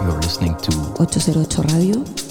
You're listening to 808 Radio.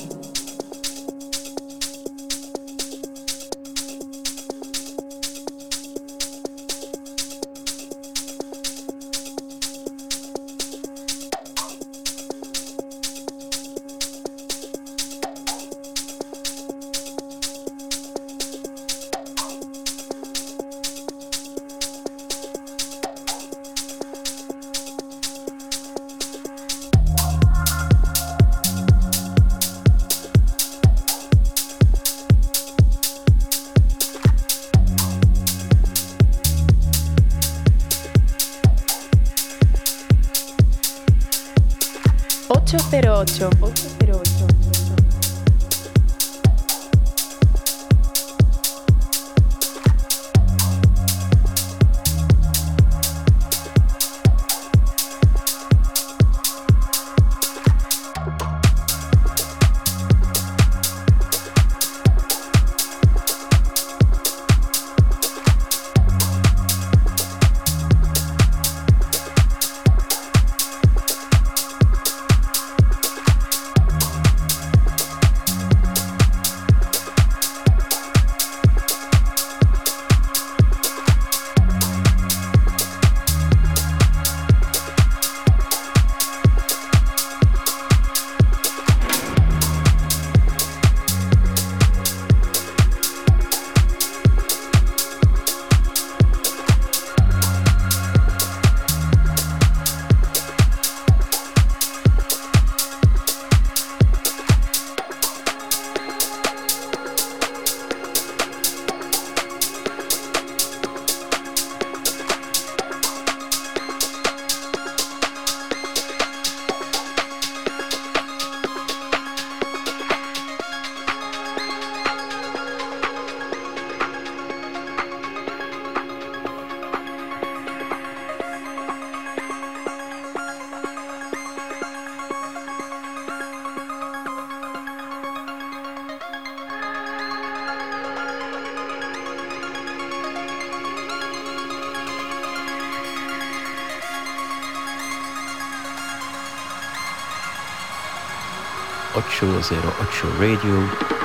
Radio.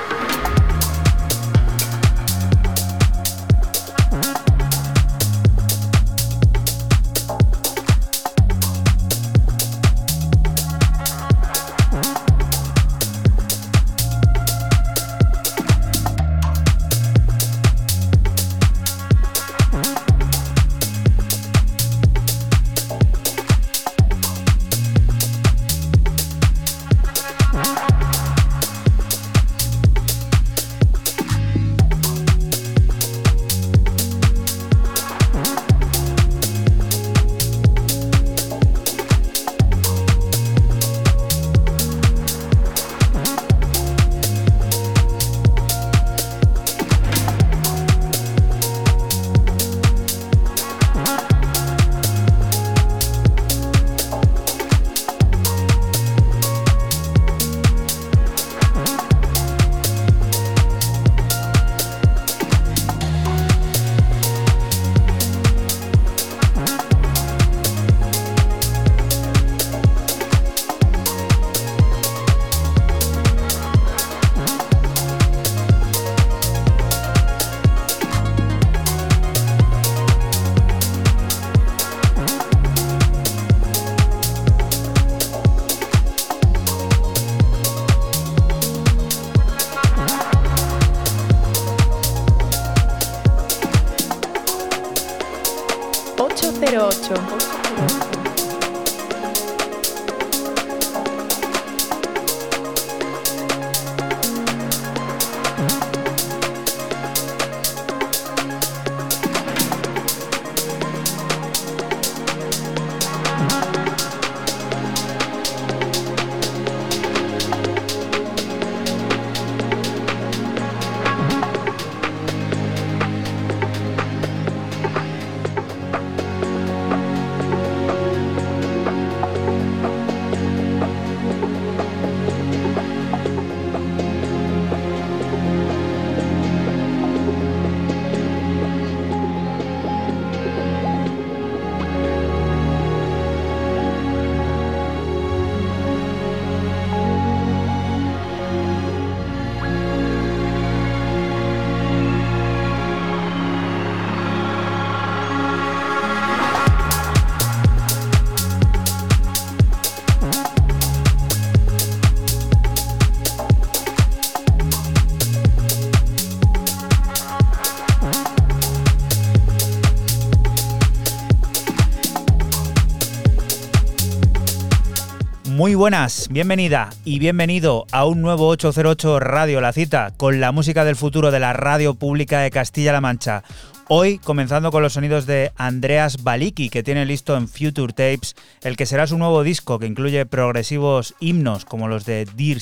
Muy buenas, bienvenida y bienvenido a un nuevo 808 Radio La Cita con la música del futuro de la radio pública de Castilla-La Mancha. Hoy comenzando con los sonidos de Andreas Baliki, que tiene listo en Future Tapes el que será su nuevo disco, que incluye progresivos himnos como los de Dear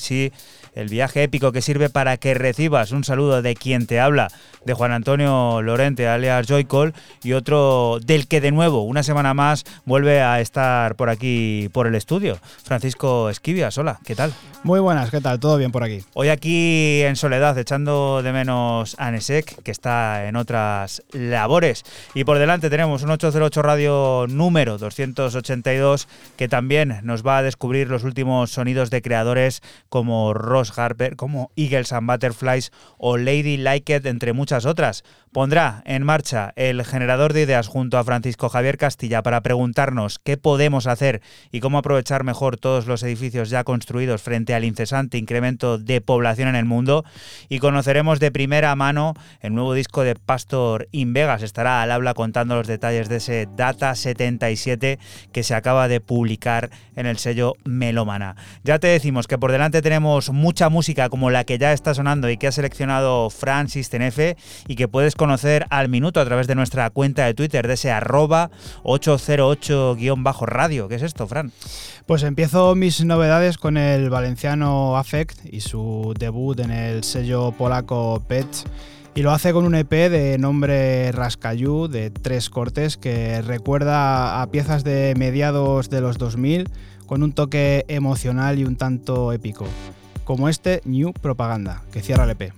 el viaje épico que sirve para que recibas un saludo de quien te habla, de Juan Antonio Lorente, alias Joycol, y otro del que de nuevo, una semana más, vuelve a estar por aquí, por el estudio. Francisco Esquivias, hola, ¿qué tal? Muy buenas, ¿qué tal? ¿Todo bien por aquí? Hoy aquí en soledad, echando de menos a Nesek, que está en otras labores. Y por delante tenemos un 808 Radio número 282, que también nos va a descubrir los últimos sonidos de creadores como Ross Harper como Eagles and Butterflies o Lady Like It, entre muchas otras. Pondrá en marcha el generador de ideas junto a Francisco Javier Castilla para preguntarnos qué podemos hacer y cómo aprovechar mejor todos los edificios ya construidos frente al incesante incremento de población en el mundo. Y conoceremos de primera mano el nuevo disco de Pastor In Vegas. Estará al habla contando los detalles de ese Data 77 que se acaba de publicar en el sello Melómana. Ya te decimos que por delante tenemos mucha música como la que ya está sonando y que ha seleccionado Francis Tenefe y que puedes conocer al minuto a través de nuestra cuenta de Twitter de ese arroba 808-radio. ¿Qué es esto, Fran? Pues empiezo mis novedades con el valenciano Affect y su debut en el sello polaco Pets. Y lo hace con un EP de nombre Rascayú de tres cortes que recuerda a piezas de mediados de los 2000 con un toque emocional y un tanto épico como este New Propaganda, que cierra el EP.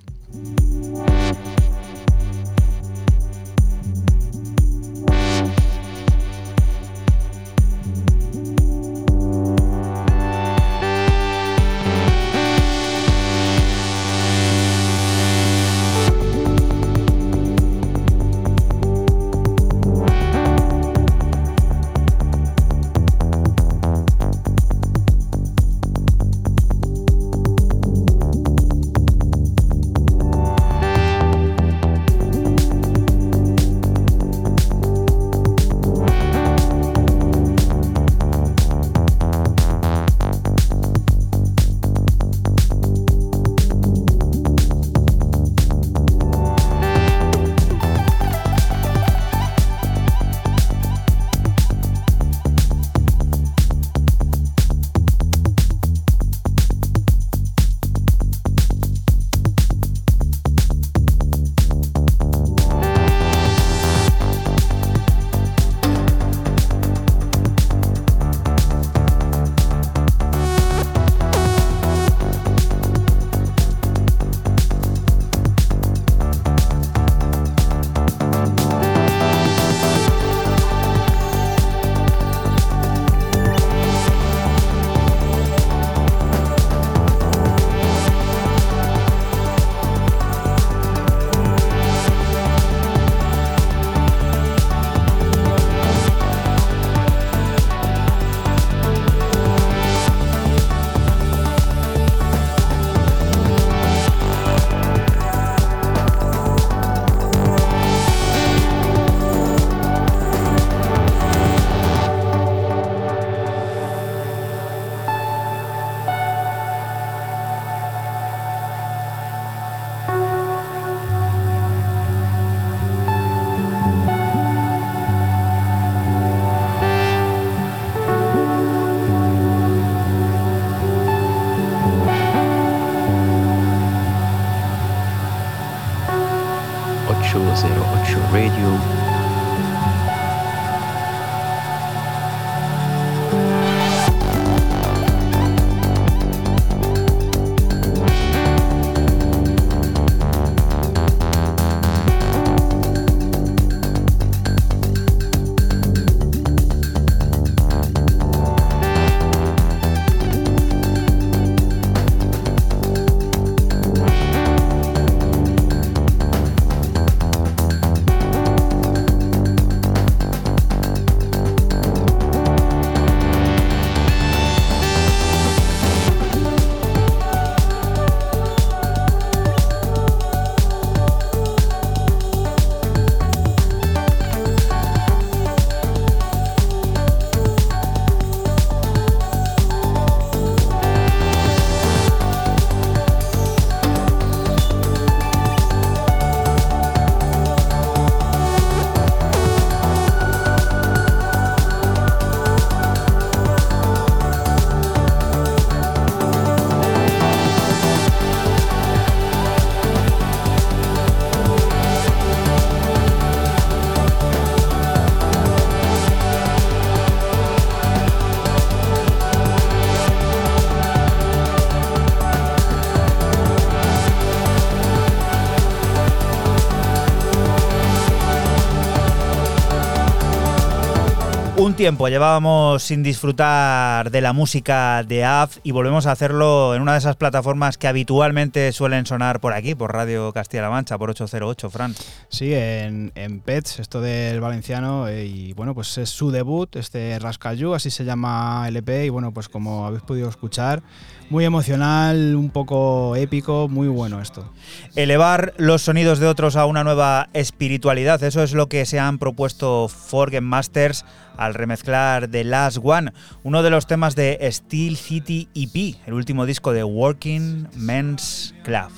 Tiempo llevábamos sin disfrutar de la música de AF y volvemos a hacerlo en una de esas plataformas que habitualmente suelen sonar por aquí, por Radio Castilla-La Mancha, por 808, Fran. Sí, en, en Pets, esto del valenciano, eh, y bueno, pues es su debut, este Rascayú, así se llama el EP, y bueno, pues como habéis podido escuchar, muy emocional, un poco épico, muy bueno esto. Elevar los sonidos de otros a una nueva espiritualidad, eso es lo que se han propuesto Forgen Masters al remezclar The Last One, uno de los temas de Steel City EP, el último disco de Working Men's Club.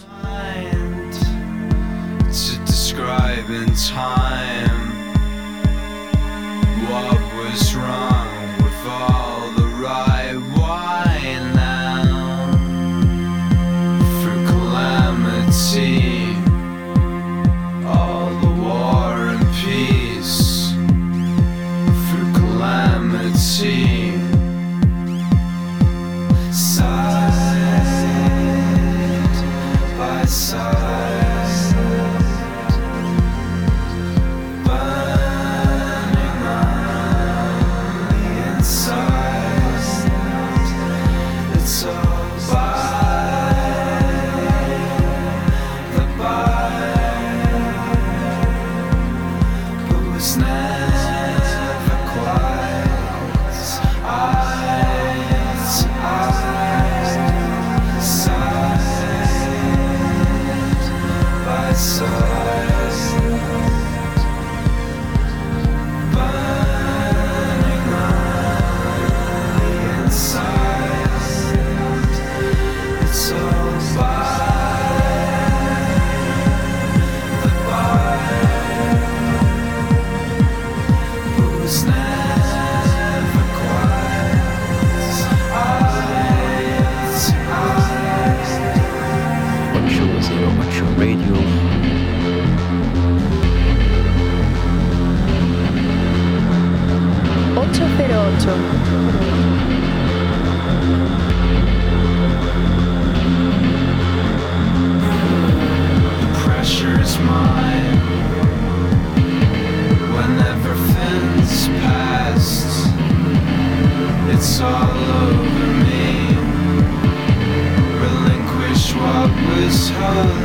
아...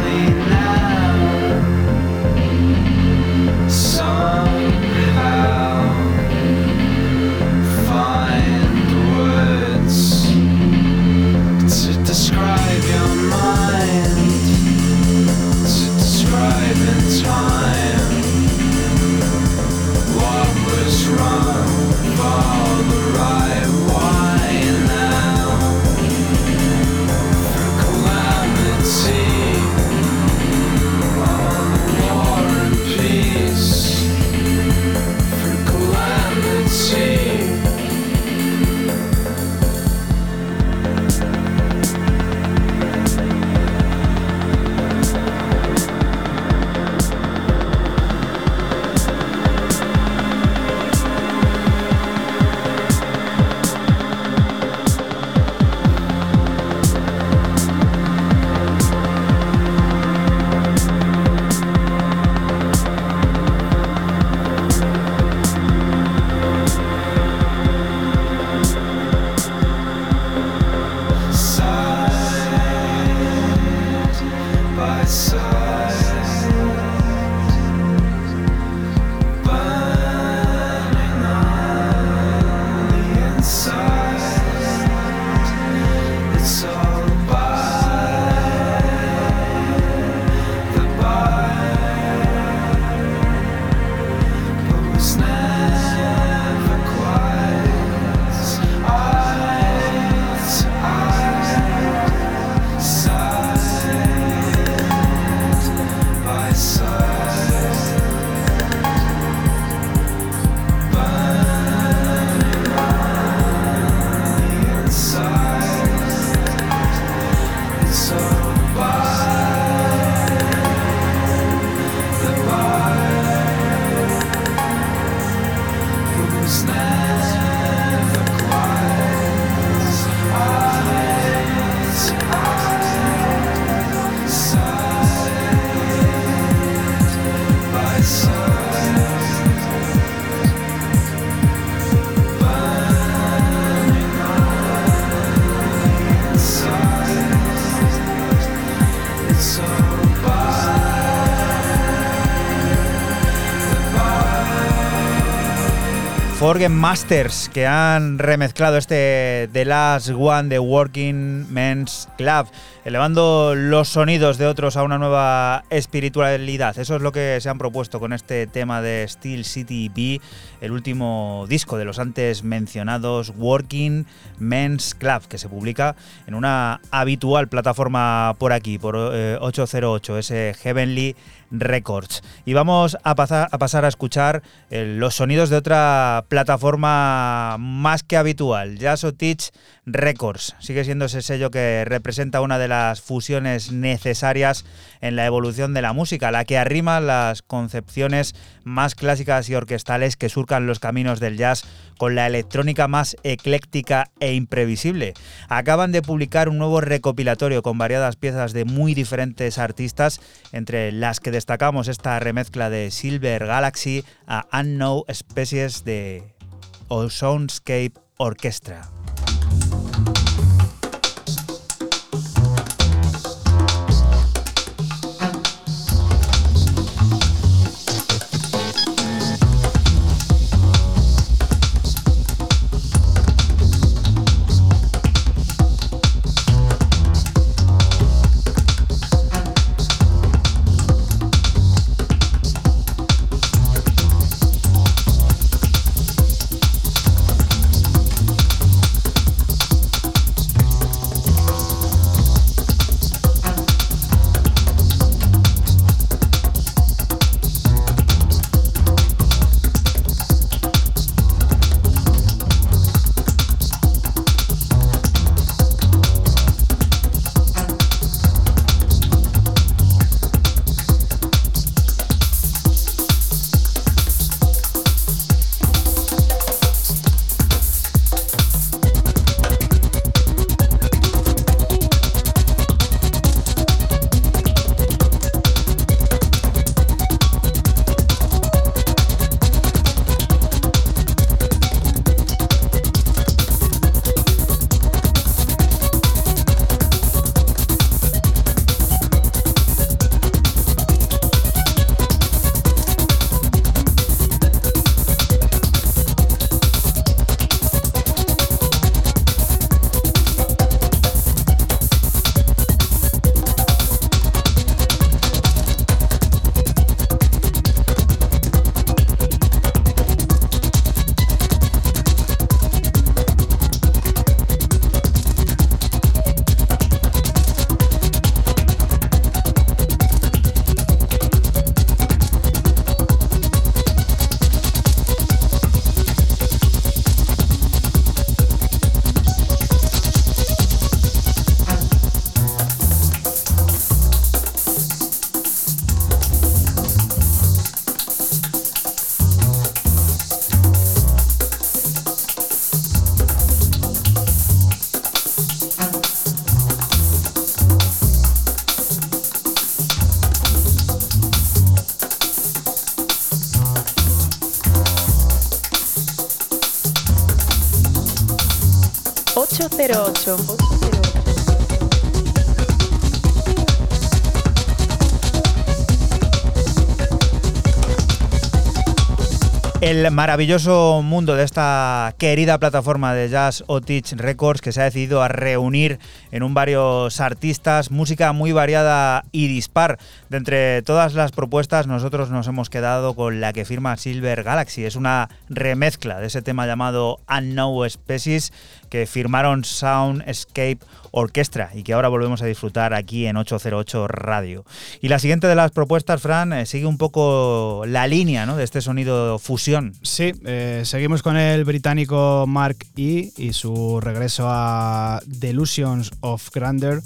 Forgen Masters, que han remezclado este The Last One de Working Men's Club, elevando los sonidos de otros a una nueva espiritualidad. Eso es lo que se han propuesto con este tema de Steel City B, el último disco de los antes mencionados Working Men's Club, que se publica en una habitual plataforma por aquí, por 808, eh, ese Heavenly Records. Y vamos a pasar a, pasar a escuchar eh, los sonidos de otra plataforma más que habitual, Jazz Teach Records. Sigue siendo ese sello que representa una de las fusiones necesarias en la evolución de la música, la que arrima las concepciones más clásicas y orquestales que surcan los caminos del jazz con la electrónica más ecléctica e imprevisible. Acaban de publicar un nuevo recopilatorio con variadas piezas de muy diferentes artistas, entre las que destacamos esta remezcla de Silver Galaxy a Unknown Species de Soundscape Orchestra. thank you 808. el maravilloso mundo de esta querida plataforma de Jazz o Teach Records que se ha decidido a reunir en un varios artistas, música muy variada y dispar. De entre todas las propuestas nosotros nos hemos quedado con la que firma Silver Galaxy. Es una remezcla de ese tema llamado Unknown Species que firmaron Soundscape Orquestra y que ahora volvemos a disfrutar aquí en 808 Radio. Y la siguiente de las propuestas, Fran, eh, sigue un poco la línea de este sonido fusión. Sí, eh, seguimos con el británico Mark E. y su regreso a Delusions of Grandeur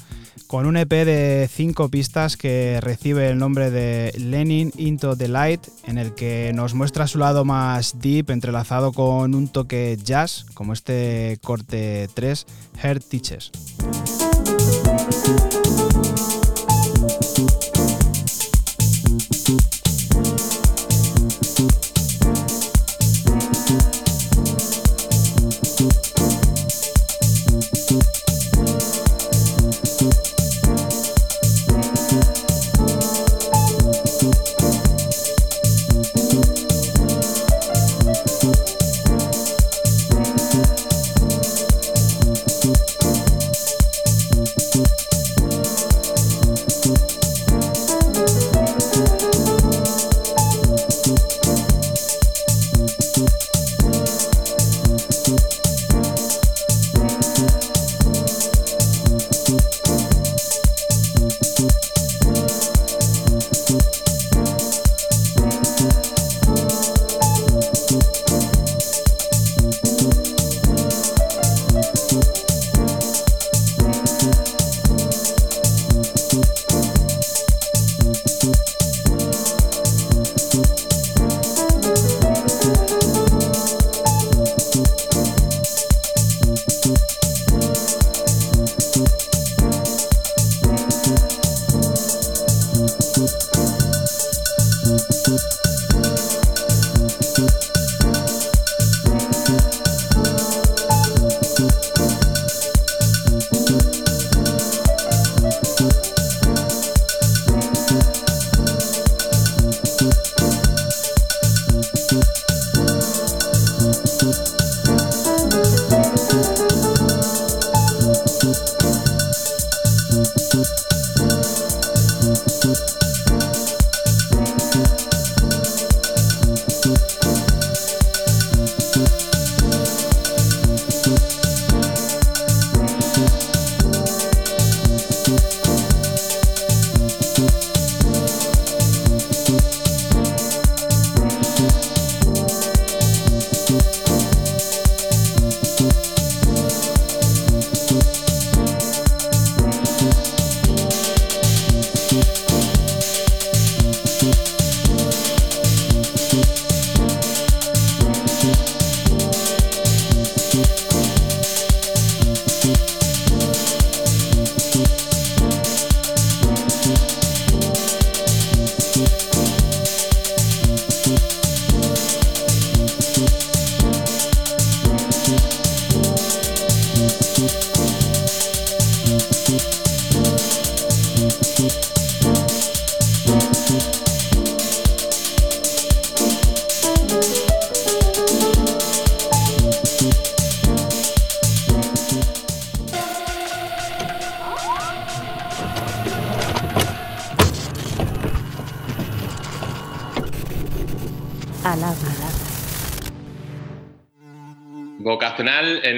con un EP de cinco pistas que recibe el nombre de Lenin Into the Light, en el que nos muestra su lado más deep entrelazado con un toque jazz, como este corte 3, Heart Teaches.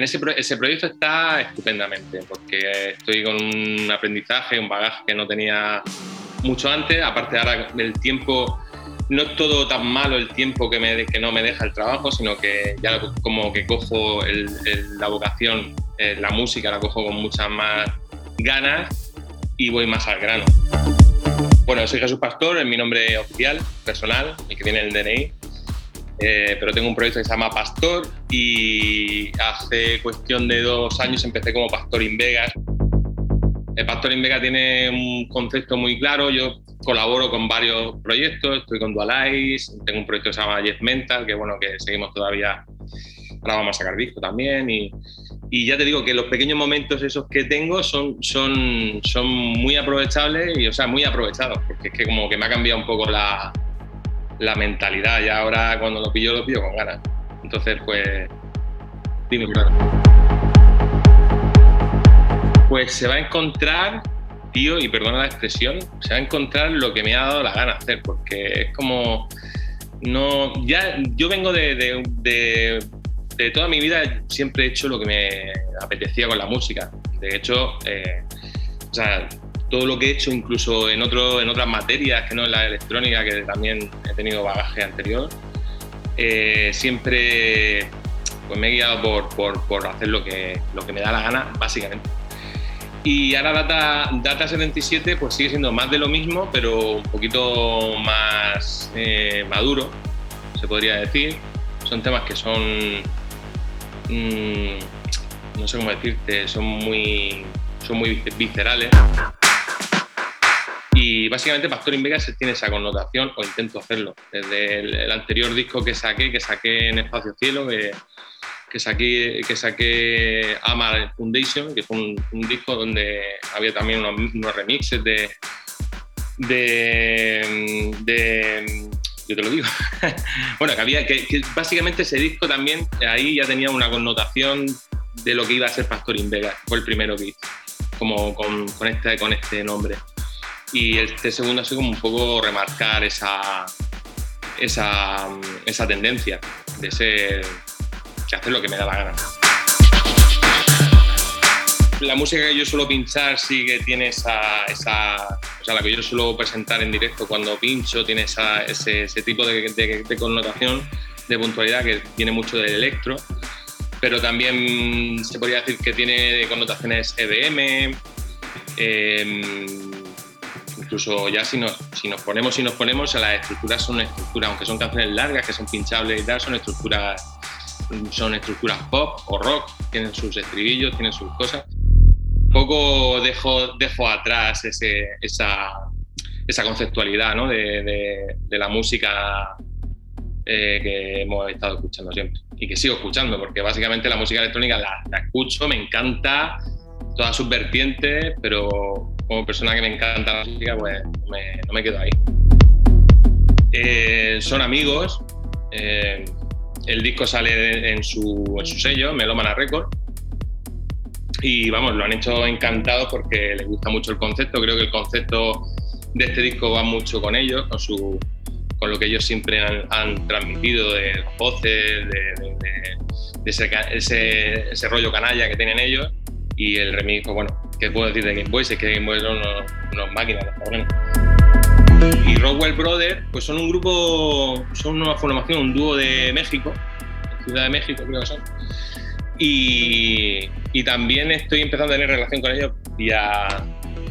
En ese, pro- ese proyecto está estupendamente, porque estoy con un aprendizaje, un bagaje que no tenía mucho antes. Aparte, ahora el tiempo, no es todo tan malo el tiempo que, no me deja el trabajo, sino que ya como que cojo la vocación, eh, la música, la cojo con muchas más ganas y voy más al grano. Bueno, soy Jesús Pastor, es mi nombre oficial, personal, el que viene en el DNI. Eh, pero tengo un proyecto que se llama Pastor y hace cuestión de dos años empecé como Pastor in Vegas. El Pastor in Vegas tiene un concepto muy claro, yo colaboro con varios proyectos, estoy con Dualize, tengo un proyecto que se llama Yes Mental, que bueno, que seguimos todavía, ahora vamos a sacar disco también y, y ya te digo que los pequeños momentos esos que tengo son, son, son muy aprovechables y, o sea, muy aprovechados, porque es que como que me ha cambiado un poco la, la mentalidad. Ya ahora cuando lo pillo, lo pillo con ganas. Entonces, pues, dime, claro. Pues se va a encontrar, tío, y perdona la expresión, se va a encontrar lo que me ha dado la gana hacer, porque es como, no, ya, yo vengo de, de, toda mi vida, siempre he hecho lo que me apetecía con la música. De hecho, eh, o sea, todo lo que he hecho, incluso en, otro, en otras materias que no en la electrónica, que también he tenido bagaje anterior, eh, siempre pues me he guiado por, por, por, hacer lo que, lo que me da la gana, básicamente. Y ahora Data, Data 77 pues sigue siendo más de lo mismo, pero un poquito más eh, maduro, se podría decir. Son temas que son, mmm, no sé cómo decirte, son muy, son muy viscerales. Y básicamente Pastor in Vegas tiene esa connotación, o intento hacerlo. Desde el, anterior disco que saqué, que saqué en Espacio Cielo, que, que saqué, que saqué Amar Foundation, que fue un, un, disco donde había también unos, remixes de, de, Yo te lo digo. bueno, que había. Que, básicamente ese disco también, ahí ya tenía una connotación de lo que iba a ser Pastor in Vegas. Fue el primero que hice, como con, con, este, con este nombre. Y este segundo ha sido como un poco remarcar esa, esa, esa tendencia de ser de hacer lo que me da la gana. La música que yo suelo pinchar sí que tiene esa, esa o sea, la que yo suelo presentar en directo cuando pincho tiene esa, ese, ese, tipo de, de, de, connotación, de puntualidad que tiene mucho del electro, pero también se podría decir que tiene connotaciones EBM, eh, incluso ya si nos, si nos ponemos y nos ponemos, las estructuras son estructuras, aunque son canciones largas, que son pinchables y tal, son estructuras son estructuras pop o rock, tienen sus estribillos, tienen sus cosas. Poco dejo, dejo atrás ese, esa, esa, conceptualidad ¿no? de, de, de, la música eh, que hemos estado escuchando siempre y que sigo escuchando, porque básicamente la música electrónica la, la escucho, me encanta todas sus vertientes, pero como persona que me encanta la música, pues no me, quedo ahí. Eh, son amigos. Eh, el disco sale en su, en su sello, Melomana Record. Y vamos, lo han hecho encantado porque les gusta mucho el concepto. Creo que el concepto de este disco va mucho con ellos, con, su, con lo que ellos siempre han, transmitido de voces, de, de, de ese, ese, ese, rollo canalla que tienen ellos. Y el remix, pues bueno, ¿qué puedo decir de Game Boys? Es que Game Boys son unos, unos máquinas. Y Rockwell Brothers, pues son un grupo, son una formación, un dúo de México, Ciudad de México creo que son. Y, y, también estoy empezando a tener relación con ellos vía,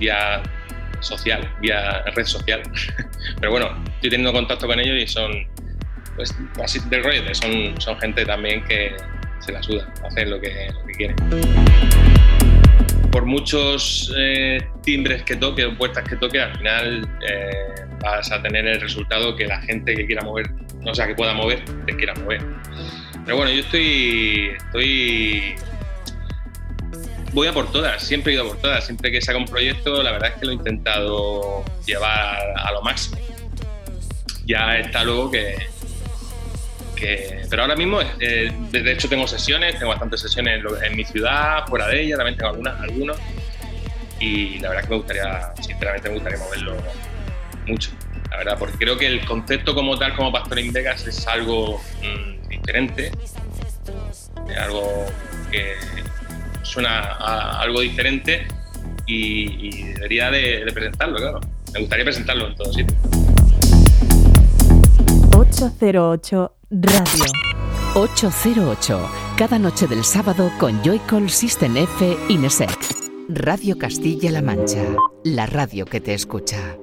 vía social, vía red social. Pero bueno, estoy teniendo contacto con ellos y son, pues, así del rollo, son, son gente también que se la suda, hacen lo que, lo que quieren por muchos eh, timbres que toque o puertas que toque, al final eh, vas a tener el resultado que la gente que quiera mover, o sea, que pueda mover, te quiera mover. Pero bueno, yo estoy, estoy voy a por todas, siempre he ido a por todas. Siempre que saca un proyecto, la verdad es que lo he intentado llevar a lo máximo. Ya está luego que, pero ahora mismo, eh, de hecho, tengo sesiones, tengo bastantes sesiones en, en, mi ciudad, fuera de ella, también tengo algunas, algunos. Y la verdad es que me gustaría, sinceramente, me gustaría moverlo mucho, la verdad, porque creo que el concepto como tal, como Pastorín Vegas, es algo mmm, diferente, es algo que suena a algo diferente y, debería de, de presentarlo, claro. Me gustaría presentarlo en todos sitios. 808 Radio. 808, cada noche del sábado con Joycall System F Inesec. Radio Castilla-La Mancha, la radio que te escucha.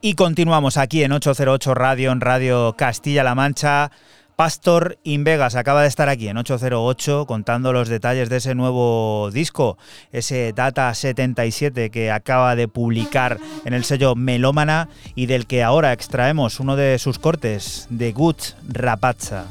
Y continuamos aquí en 808 Radio, en Radio Castilla-La Mancha. Pastor Invegas acaba de estar aquí en 808 contando los detalles de ese nuevo disco, ese Data 77 que acaba de publicar en el sello Melómana y del que ahora extraemos uno de sus cortes, de Good Rapazza.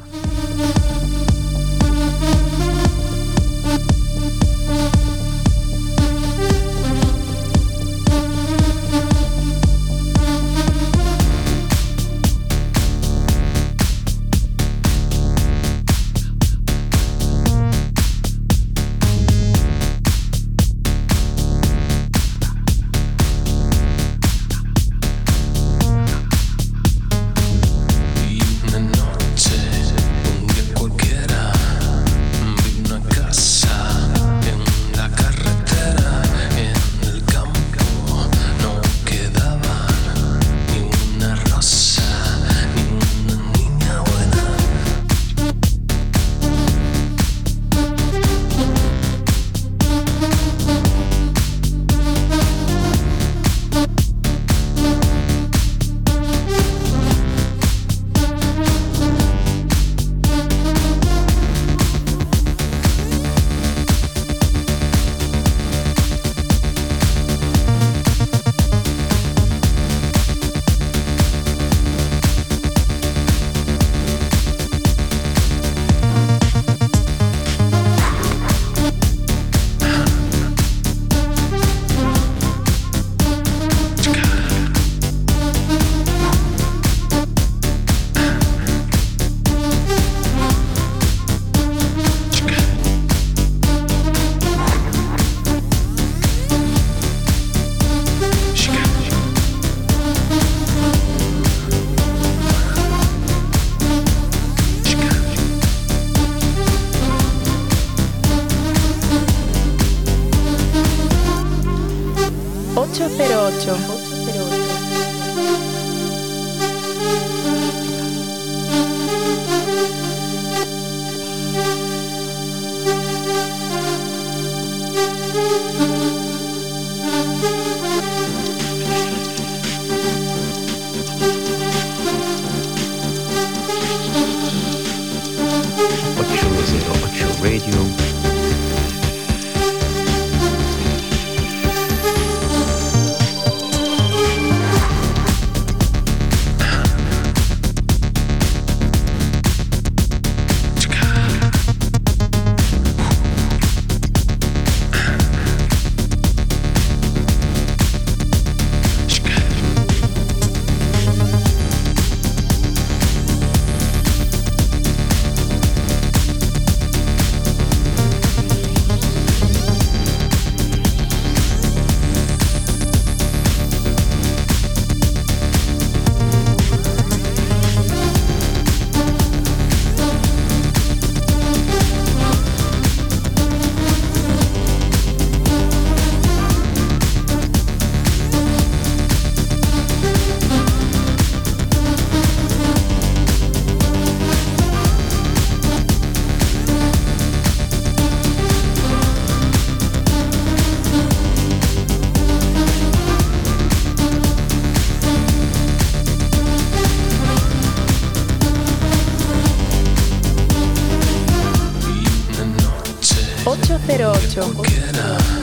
Turco.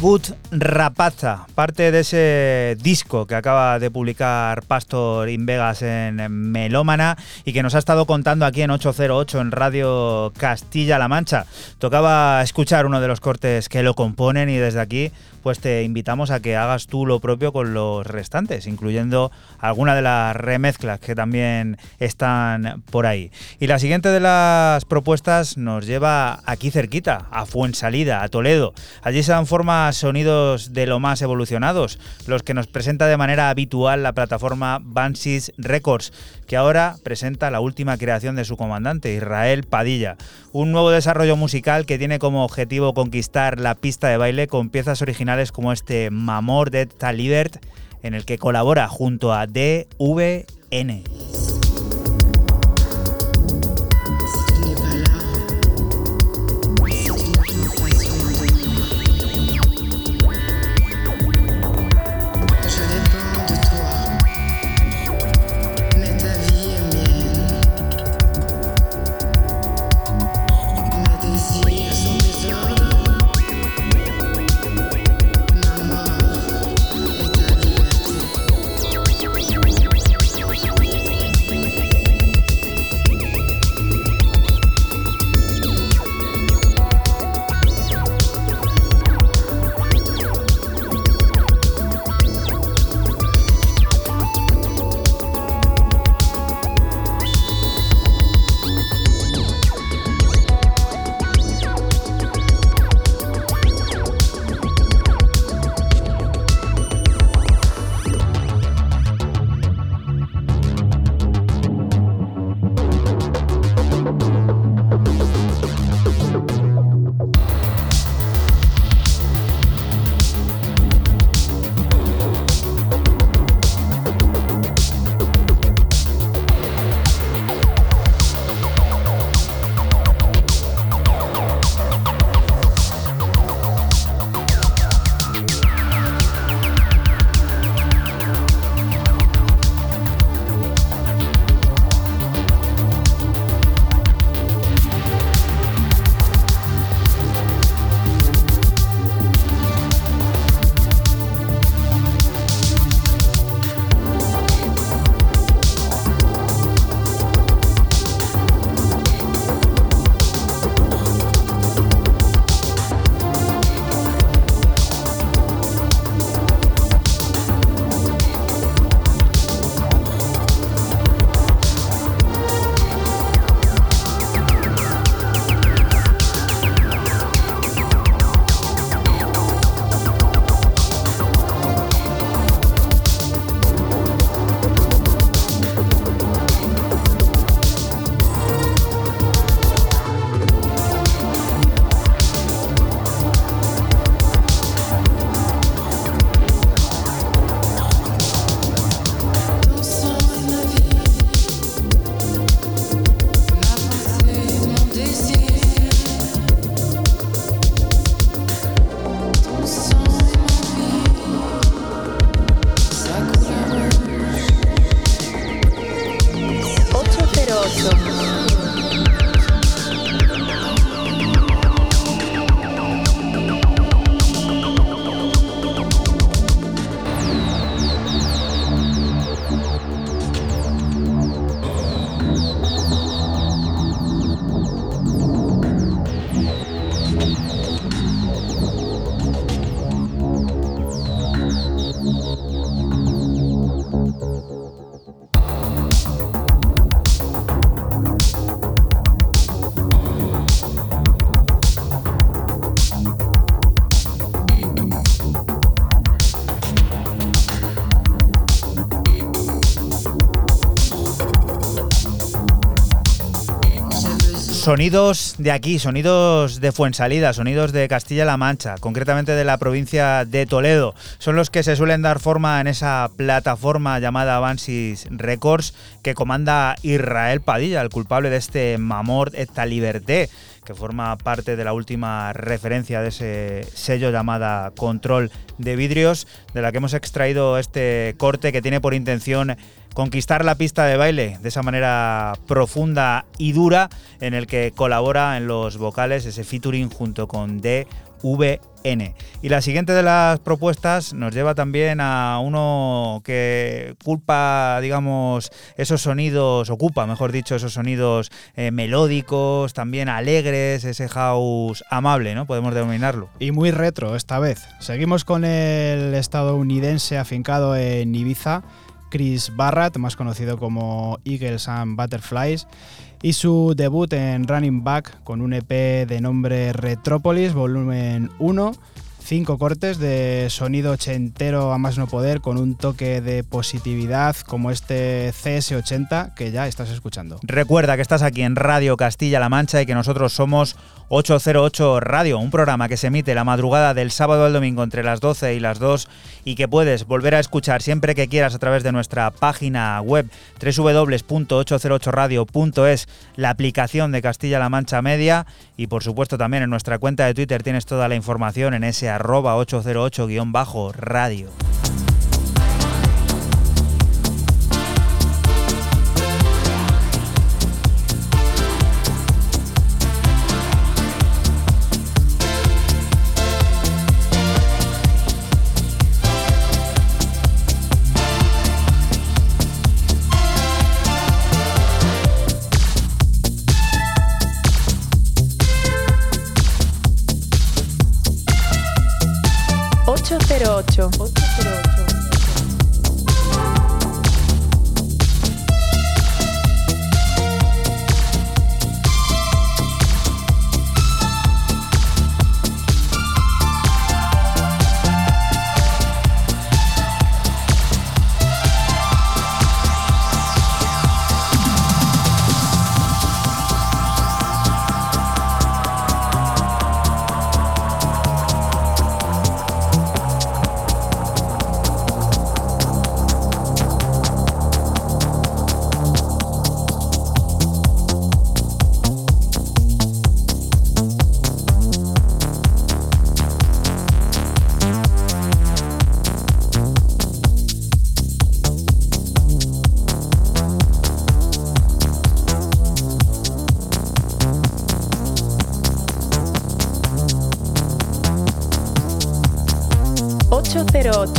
Good Rapaza, parte de ese disco que acaba de publicar Pastor in Vegas en Melómana y que nos ha estado contando aquí en 808 en Radio Castilla-La Mancha. Tocaba escuchar uno de los cortes que lo componen y desde aquí pues te invitamos a que hagas tú lo propio con los restantes, incluyendo alguna de las remezclas que también están por ahí. Y la siguiente de las propuestas nos lleva aquí cerquita, a Fuensalida, a Toledo. Allí se dan forma sonidos de lo más evolucionados, los que nos presenta de manera habitual la plataforma Bansis Records, que ahora presenta la última creación de su comandante, Israel Padilla. Un nuevo desarrollo musical que tiene como objetivo conquistar la pista de baile con piezas originales como este Mamor de Talibert, en el que colabora junto a DVN. Sonidos de aquí, sonidos de Fuensalida, sonidos de Castilla-La Mancha, concretamente de la provincia de Toledo. Son los que se suelen dar forma en esa plataforma llamada Avansis Records que comanda Israel Padilla, el culpable de este Mamor esta Liberté que forma parte de la última referencia de ese sello llamada Control de Vidrios, de la que hemos extraído este corte que tiene por intención conquistar la pista de baile de esa manera profunda y dura en el que colabora en los vocales ese featuring junto con DVN. Y la siguiente de las propuestas nos lleva también a uno que culpa, digamos, esos sonidos, ocupa, mejor dicho, esos sonidos eh, melódicos, también alegres, ese house amable, ¿no? Podemos denominarlo. Y muy retro esta vez. Seguimos con el estadounidense afincado en Ibiza Chris Barrett, más conocido como Eagles and Butterflies, y su debut en Running Back con un EP de nombre Retropolis, volumen 1 Cinco cortes de sonido ochentero a más no poder con un toque de positividad como este CS80 que ya estás escuchando. Recuerda que estás aquí en Radio Castilla-La Mancha y que nosotros somos 808 Radio, un programa que se emite la madrugada del sábado al domingo entre las 12 y las 2 y que puedes volver a escuchar siempre que quieras a través de nuestra página web www.808radio.es, la aplicación de Castilla-La Mancha Media y por supuesto también en nuestra cuenta de Twitter tienes toda la información en ese arroba 808-radio. 808. número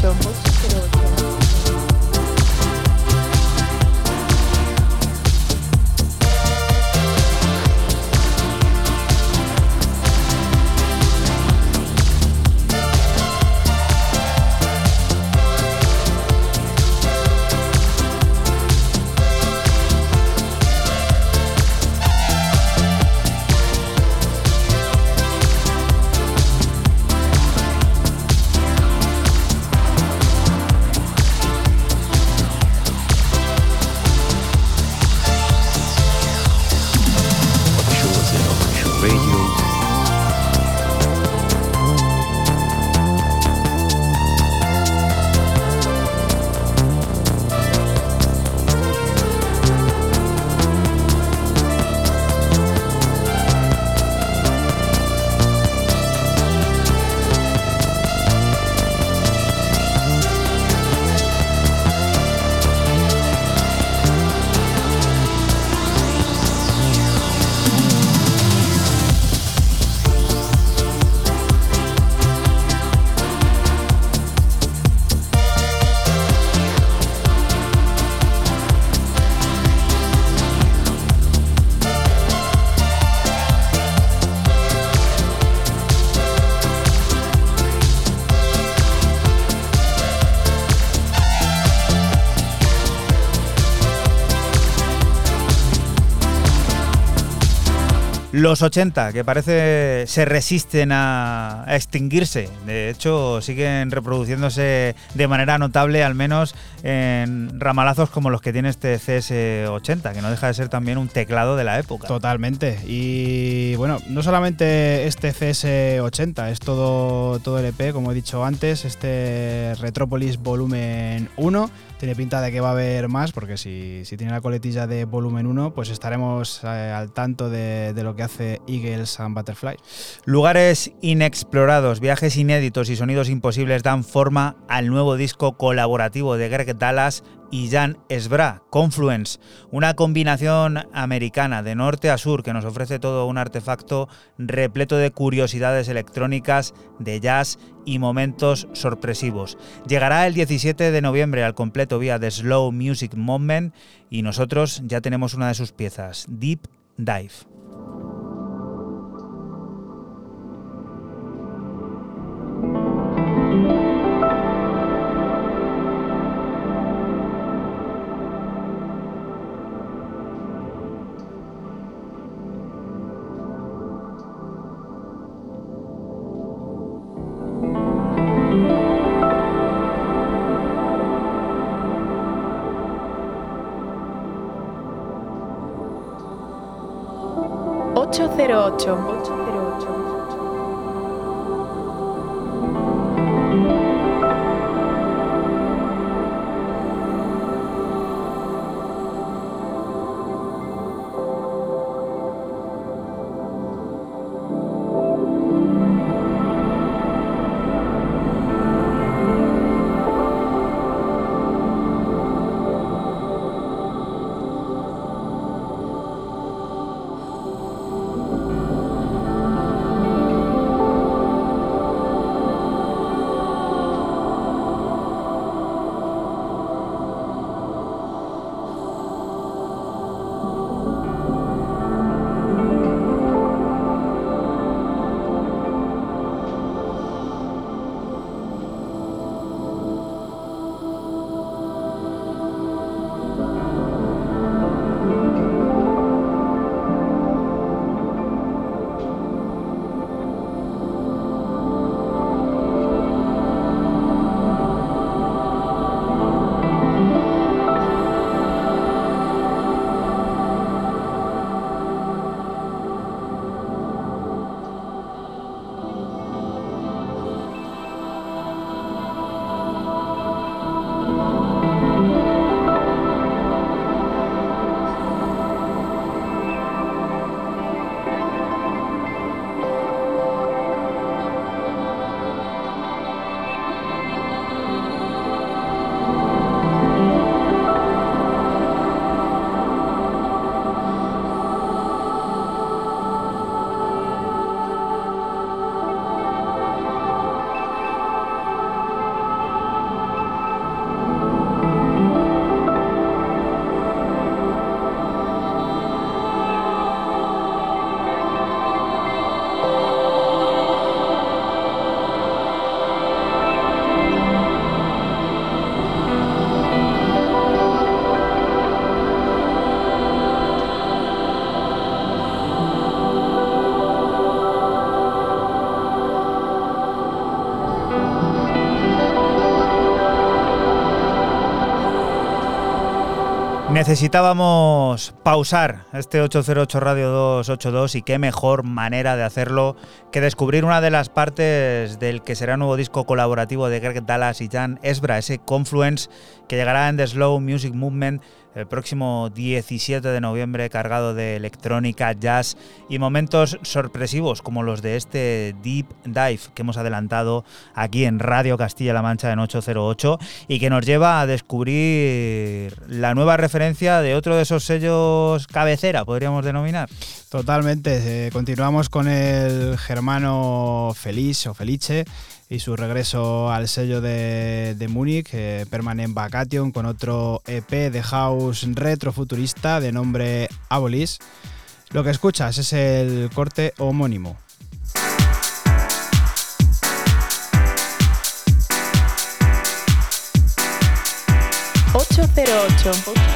Los 80, que parece se resisten a, extinguirse. De hecho, siguen reproduciéndose de manera notable, al menos en ramalazos como los que tiene este CS80, que no deja de ser también un teclado de la época. Totalmente. Y bueno, no solamente este CS80, es todo, todo el EP, como he dicho antes, este Retropolis Volumen 1. Tiene pinta de que va a haber más, porque si, si tiene la coletilla de volumen 1, pues estaremos eh, al tanto de, de lo que hace Eagles and Butterfly. Lugares inexplorados, viajes inéditos y sonidos imposibles dan forma al nuevo disco colaborativo de Greg Dallas y Jan Esbra, Confluence, una combinación americana de norte a sur que nos ofrece todo un artefacto repleto de curiosidades electrónicas, de jazz y momentos sorpresivos. Llegará el 17 de noviembre al completo vía The Slow Music Moment y nosotros ya tenemos una de sus piezas, Deep Dive. 808. Necesitábamos pausar este 808 Radio 282 y qué mejor manera de hacerlo que descubrir una de las partes del que será nuevo disco colaborativo de Greg Dallas y Jan Esbra, ese Confluence que llegará en The Slow Music Movement el próximo 17 de noviembre cargado de electrónica, jazz y momentos sorpresivos como los de este Deep Dive que hemos adelantado aquí en Radio Castilla-La Mancha en 808 y que nos lleva a descubrir la nueva referencia de otro de esos sellos cabecera, podríamos denominar. Totalmente. eh, continuamos con el germano Feliz o Felice y su regreso al sello de, de Múnich, eh, Permanent Vacation, con otro EP de house retrofuturista de nombre Abolis. Lo que escuchas es el corte homónimo. Ocho cero ocho.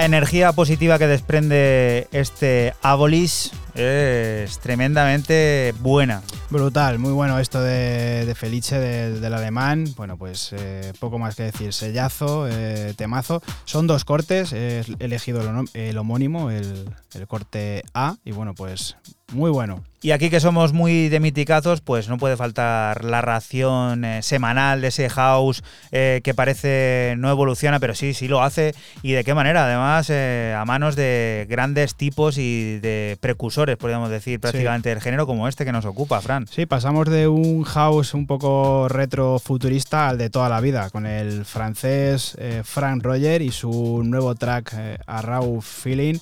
La energía positiva que desprende este Abolis es tremendamente buena. Brutal, muy bueno esto de, Felice, del alemán. Bueno, pues eh, poco más que decir. Sellazo, eh, temazo. Son dos cortes, he elegido el, homónimo, el corte A, y bueno, pues muy bueno. Y aquí que somos muy de miticazos, pues no puede faltar la ración eh, semanal de ese house eh, que parece no evoluciona, pero sí, sí lo hace. Y de qué manera, además, eh, a manos de grandes tipos y de precursores, podríamos decir, prácticamente del género como este que nos ocupa, Fran. Sí, pasamos de un house un poco retro futurista al de toda la vida, con el francés Frank Roger y su nuevo track A Raw Feeling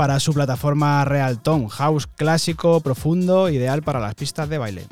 para su plataforma Realton, house clásico, profundo, ideal para las pistas de baile.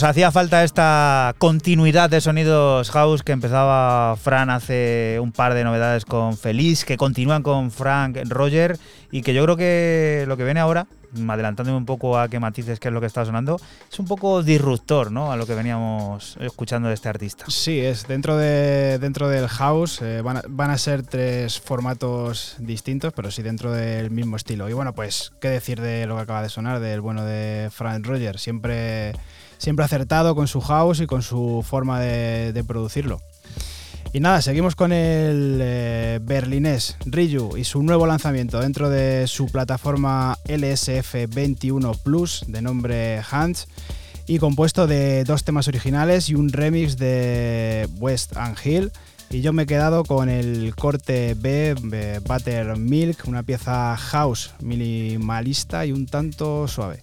Nos hacía falta esta continuidad de sonidos house que empezaba Fran hace un par de novedades con Feliz, que continúan con Frank Roger y que yo creo que lo que viene ahora, adelantándome un poco a qué matices qué es lo que está sonando, es un poco disruptor, ¿no? A lo que veníamos escuchando de este artista. Sí, es dentro, de, dentro del house, eh, van, a, van, a, ser tres formatos distintos, pero sí dentro del mismo estilo. Y bueno, pues, ¿qué decir de lo que acaba de sonar, del bueno de Frank Roger? Siempre siempre acertado con su house y con su forma de, producirlo. Y nada, seguimos con el eh, berlinés Ryu y su nuevo lanzamiento dentro de su plataforma LSF21 Plus de nombre Hans y compuesto de dos temas originales y un remix de West and Hill. Y yo me he quedado con el corte B, Buttermilk, una pieza house minimalista y un tanto suave.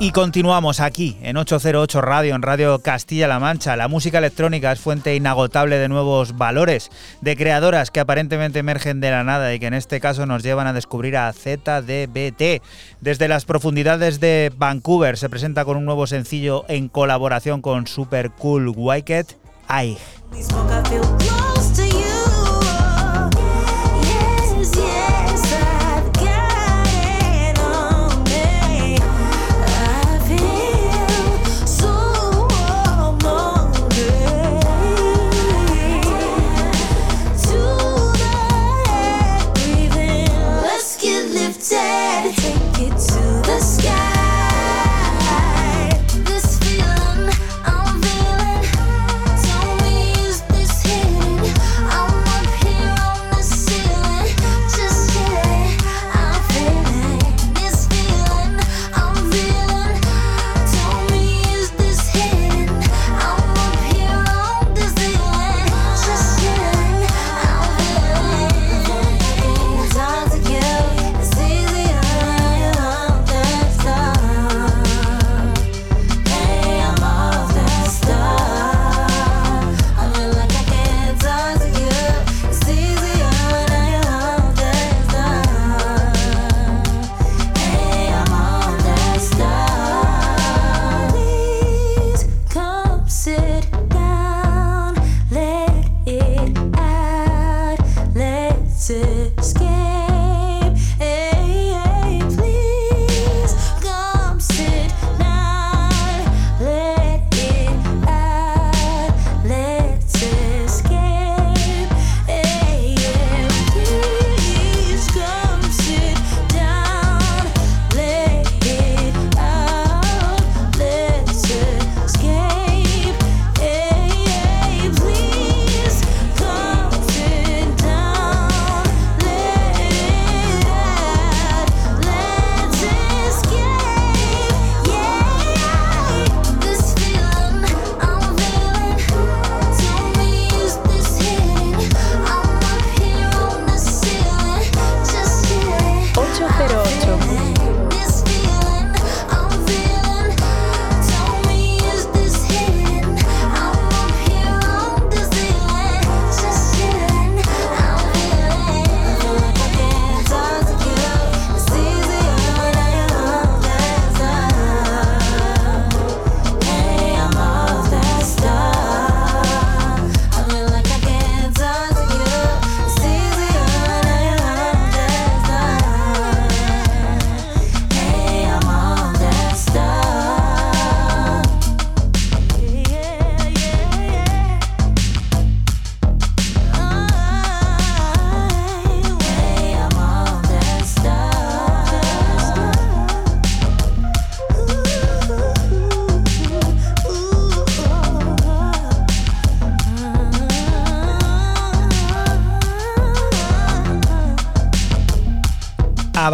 Y continuamos aquí en 808 Radio, en Radio Castilla-La Mancha. La música electrónica es fuente inagotable de nuevos valores, de creadoras que aparentemente emergen de la nada y que en este caso nos llevan a descubrir a ZDBT. Desde las profundidades de Vancouver se presenta con un nuevo sencillo en colaboración con Super Cool Wicked, Aig.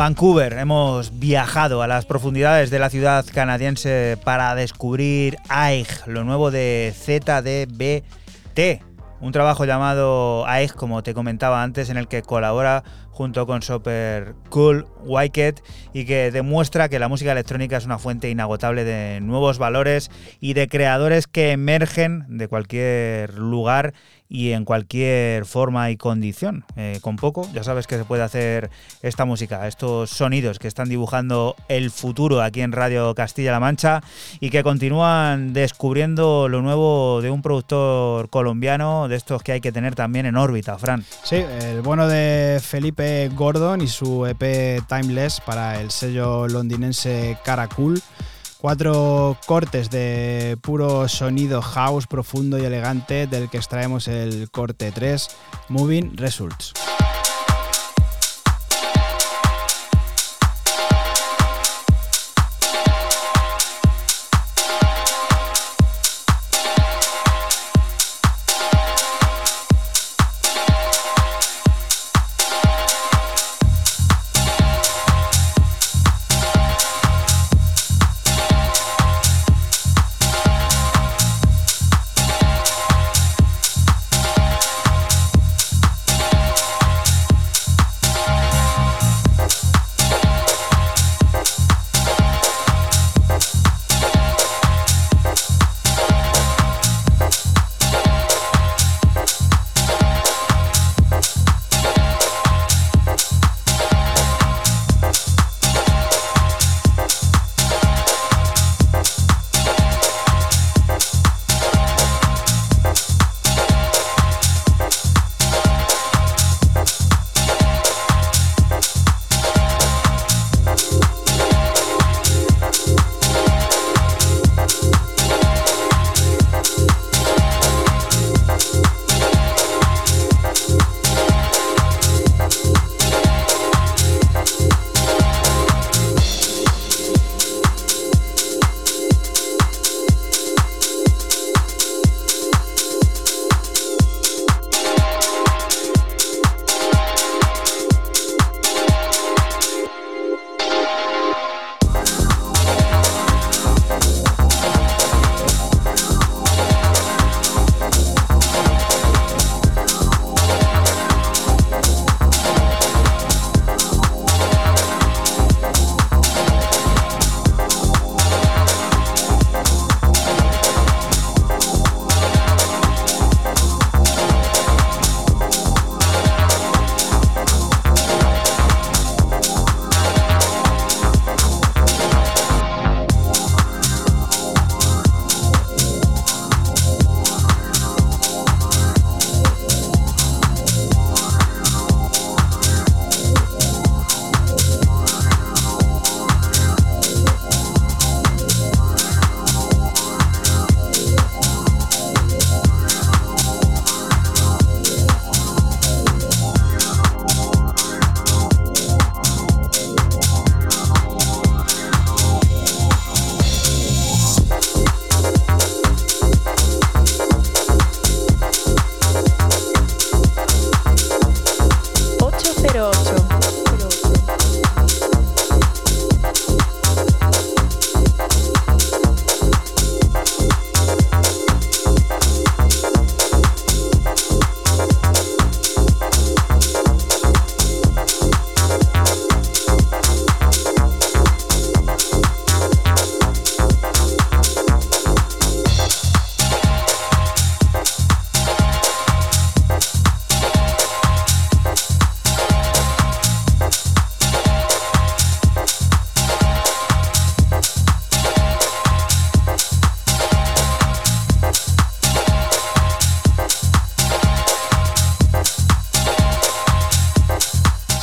Vancouver. Hemos viajado a las profundidades de la ciudad canadiense para descubrir AIG, lo nuevo de ZDBT. Un trabajo llamado AIG, como te comentaba antes, en el que colabora junto con Super Cool Wicked y que demuestra que la música electrónica es una fuente inagotable de nuevos valores y de creadores que emergen de cualquier lugar y en cualquier forma y condición. Eh, con poco, ya sabes que se puede hacer esta música, estos sonidos que están dibujando el futuro aquí en Radio Castilla-La Mancha y que continúan descubriendo lo nuevo de un productor colombiano, de estos que hay que tener también en órbita, Fran. Sí, el bueno de Felipe Gordon y su EP Timeless para el sello londinense Caracul. Cuatro cortes de puro sonido house profundo y elegante del que extraemos el corte 3, Moving Results.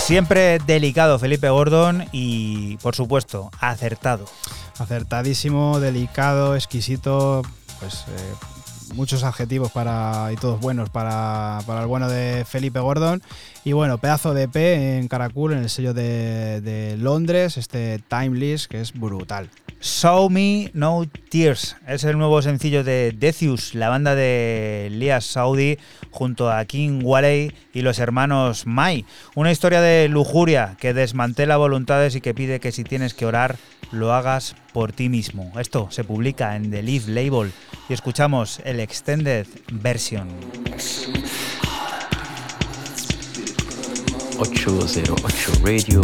Siempre delicado Felipe Gordon y, por supuesto, acertado. Acertadísimo, delicado, exquisito, pues eh, muchos adjetivos para y todos buenos para, para, el bueno de Felipe Gordon. Y bueno, pedazo de P en Caracul, en el sello de, de Londres, este Timeless, que es brutal. Show Me No Tears es el nuevo sencillo de Decius, la banda de Lias Saudi junto a King Waley y los hermanos Mai. Una historia de lujuria que desmantela voluntades y que pide que si tienes que orar, lo hagas por ti mismo. Esto se publica en The Leaf Label y escuchamos el extended version. 808 Radio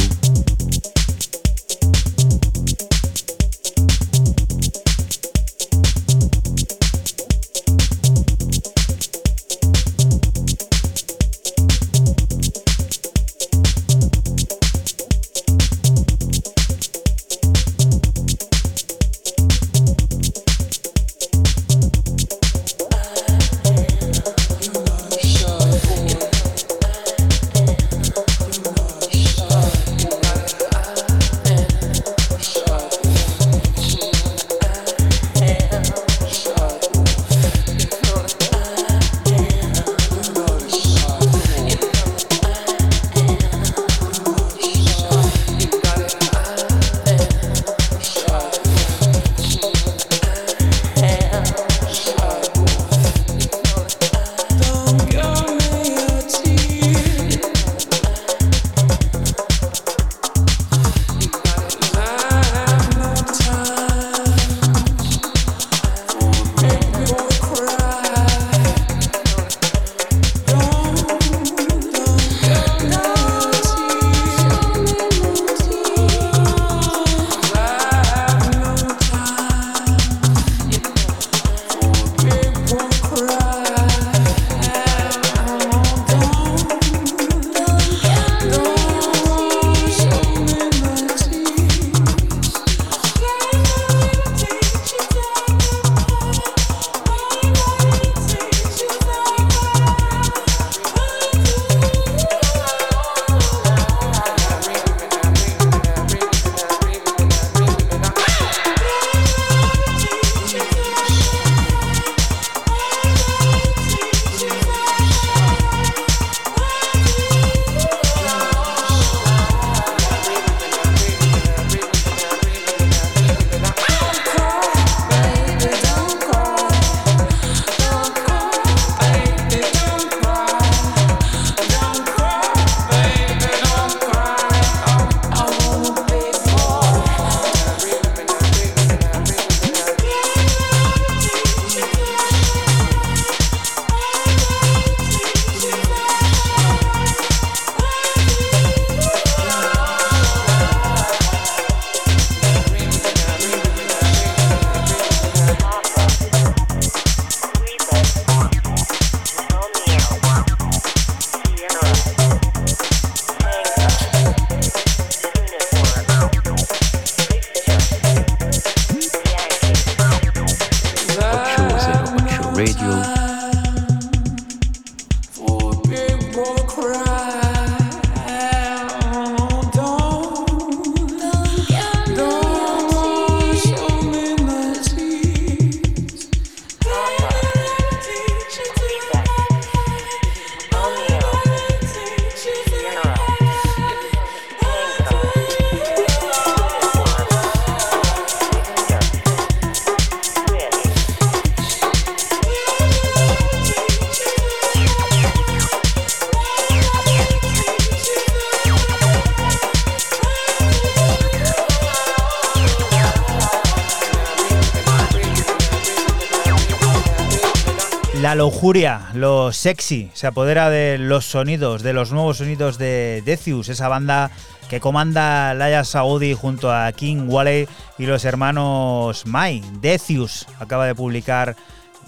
lujuria, lo sexy, se apodera de los sonidos, de los nuevos sonidos de Decius, esa banda que comanda Laya Saudi junto a King Wally y los hermanos Mai. Decius acaba de publicar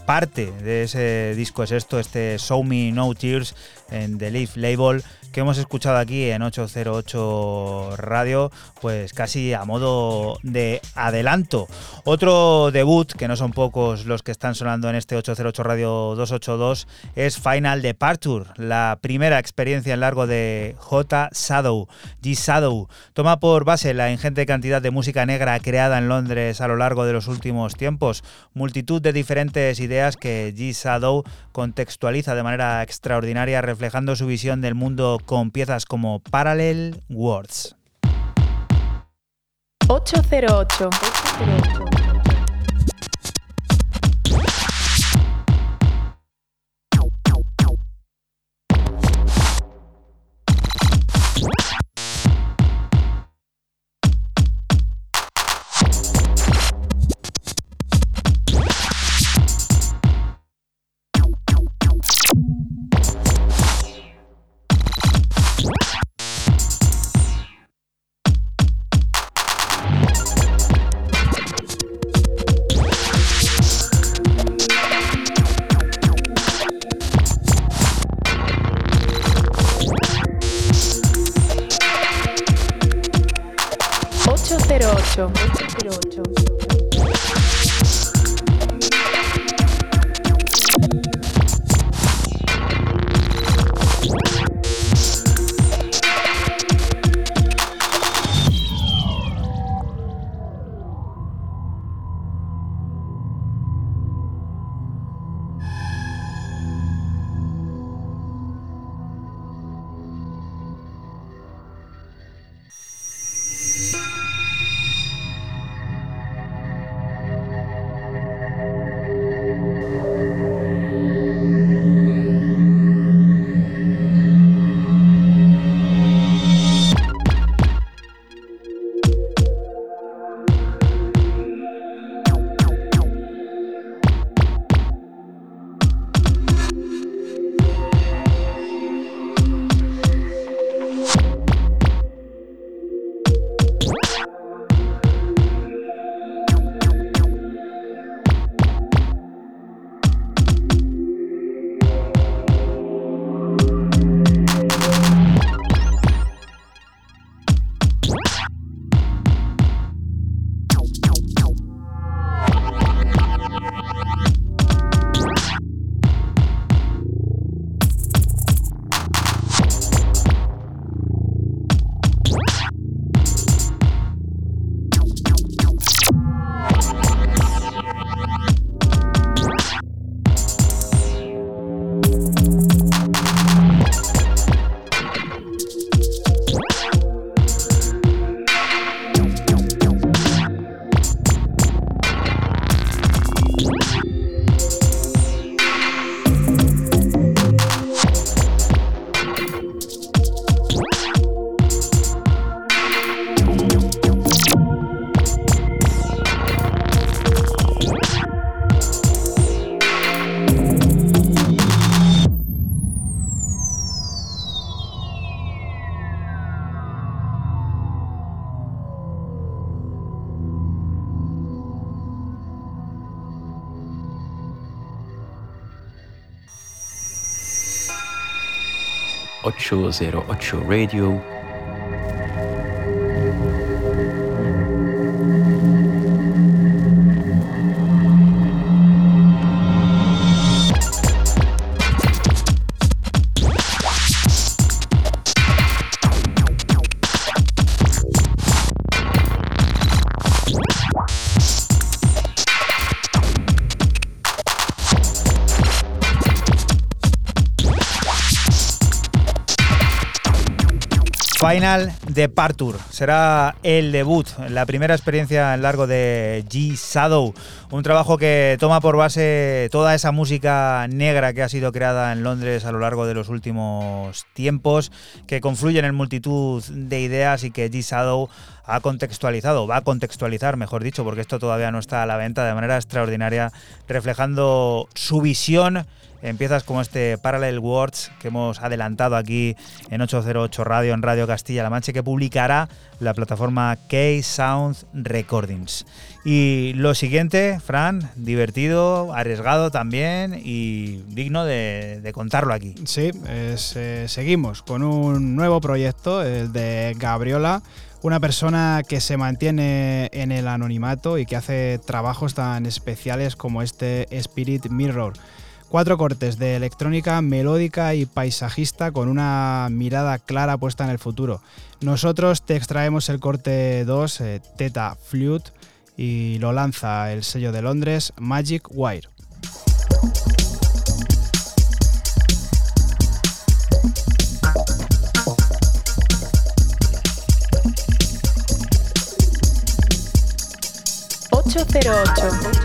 parte de ese disco, es esto, este Show Me No Tears en The Leaf Label que hemos escuchado aquí en 808 Radio, pues casi a modo de adelanto. Otro debut, que no son pocos los que están sonando en este 808 Radio 282, es Final Departure, la primera experiencia en largo de J. Shadow. G. Shadow toma por base la ingente cantidad de música negra creada en Londres a lo largo de los últimos tiempos, multitud de diferentes ideas que G. Shadow contextualiza de manera extraordinaria, reflejando su visión del mundo con piezas como Parallel Words. 808. 808. Ocho Radio Final Departure será el debut, la primera experiencia en largo de G Shadow, un trabajo que toma por base toda esa música negra que ha sido creada en Londres a lo largo de los últimos tiempos, que confluyen en multitud de ideas y que G Shadow ha contextualizado, va a contextualizar, mejor dicho, porque esto todavía no está a la venta de manera extraordinaria, reflejando su visión empiezas como este Parallel Words que hemos adelantado aquí en 808 Radio, en Radio Castilla-La Mancha, que publicará la plataforma K-Sound Recordings. Y lo siguiente, Fran, divertido, arriesgado también y digno de, contarlo aquí. Sí, eh, seguimos con un nuevo proyecto, el de Gabriola una persona que se mantiene en el anonimato y que hace trabajos tan especiales como este Spirit Mirror. Cuatro cortes de electrónica melódica y paisajista con una mirada clara puesta en el futuro. Nosotros te extraemos el corte 2, eh, Teta Flute, y lo lanza el sello de Londres, Magic Wire. 808.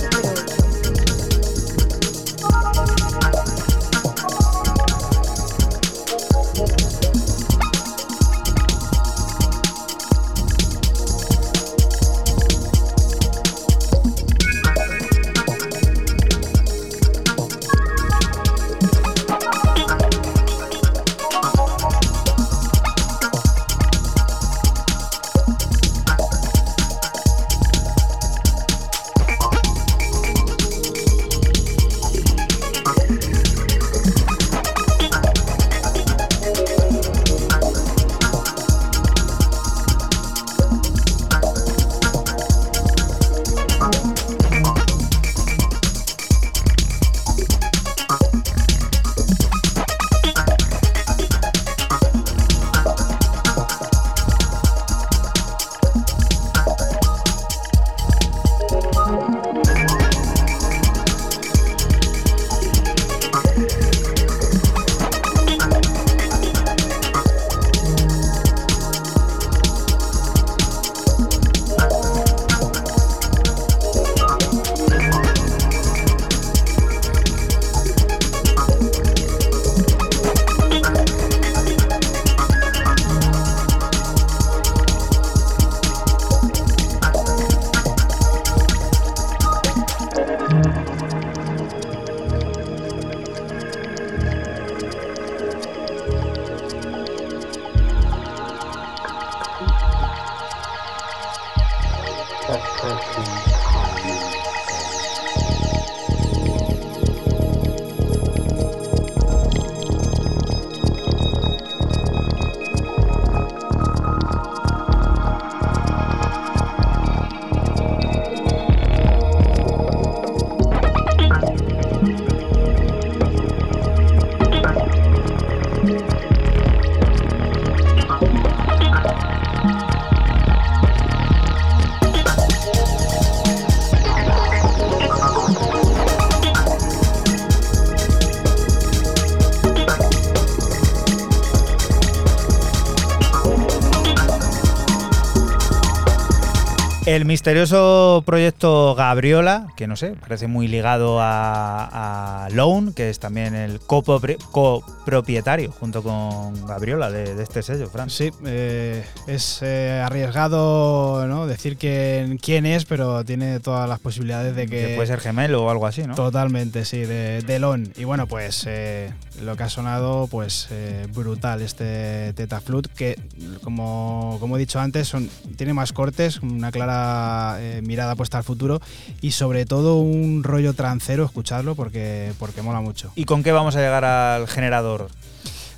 El misterioso proyecto Gabriola, que no sé, parece muy ligado a, a Lone, que es también el copropietario junto con Gabriola de, este sello, Fran. Sí, eh, es eh, arriesgado ¿no? decir que, quién es, pero tiene todas las posibilidades de que... puede ser gemelo o algo así, ¿no? Totalmente, sí, de, de Lone. Y bueno, pues eh, lo que ha sonado, pues brutal este Teta Flute, que como, como he dicho antes, son, tiene más cortes, una clara eh, mirada puesta al futuro y sobre todo un rollo trancero, escucharlo porque, porque mola mucho. ¿Y con qué vamos a llegar al generador?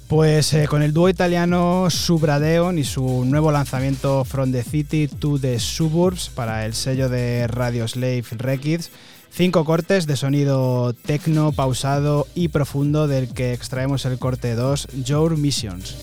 Pues eh, con el dúo italiano Subradeon y su nuevo lanzamiento From the City to the Suburbs para el sello de Radio Slave Records. Cinco cortes de sonido tecno, pausado y profundo del que extraemos el corte 2, Your Missions.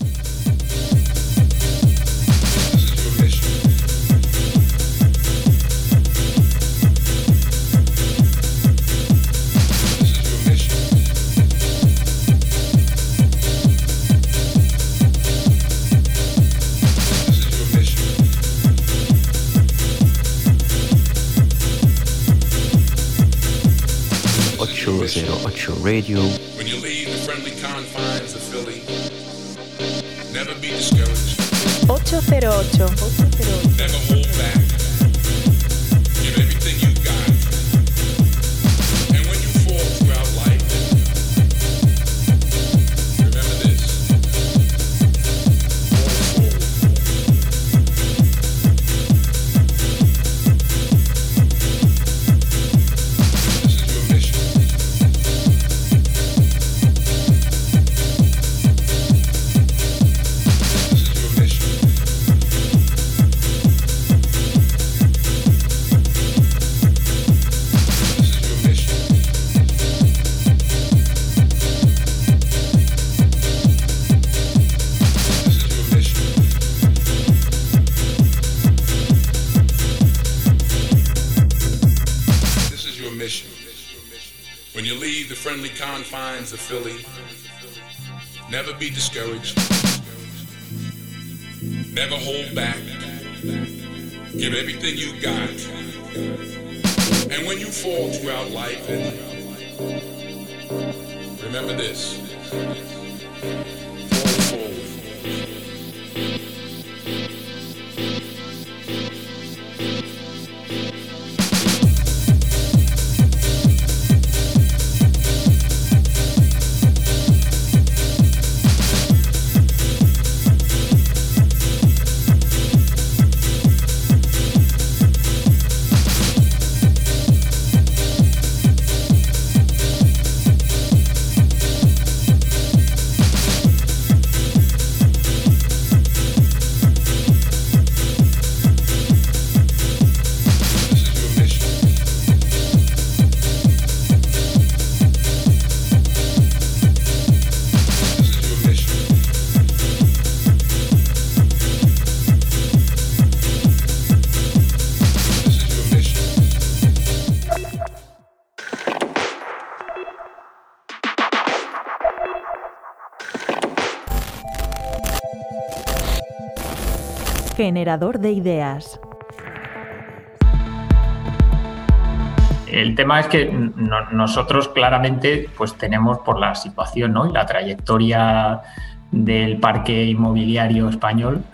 808 Radio. When you leave the friendly confines of Philly, never be discouraged. 808. 808. Never hold back. Confines of Philly, never be discouraged. Never hold back. Give everything you got. And when you fall throughout life, and remember this Generador de ideas. El tema es que no- nosotros claramente pues tenemos por la situación ¿no? y la trayectoria del parque inmobiliario español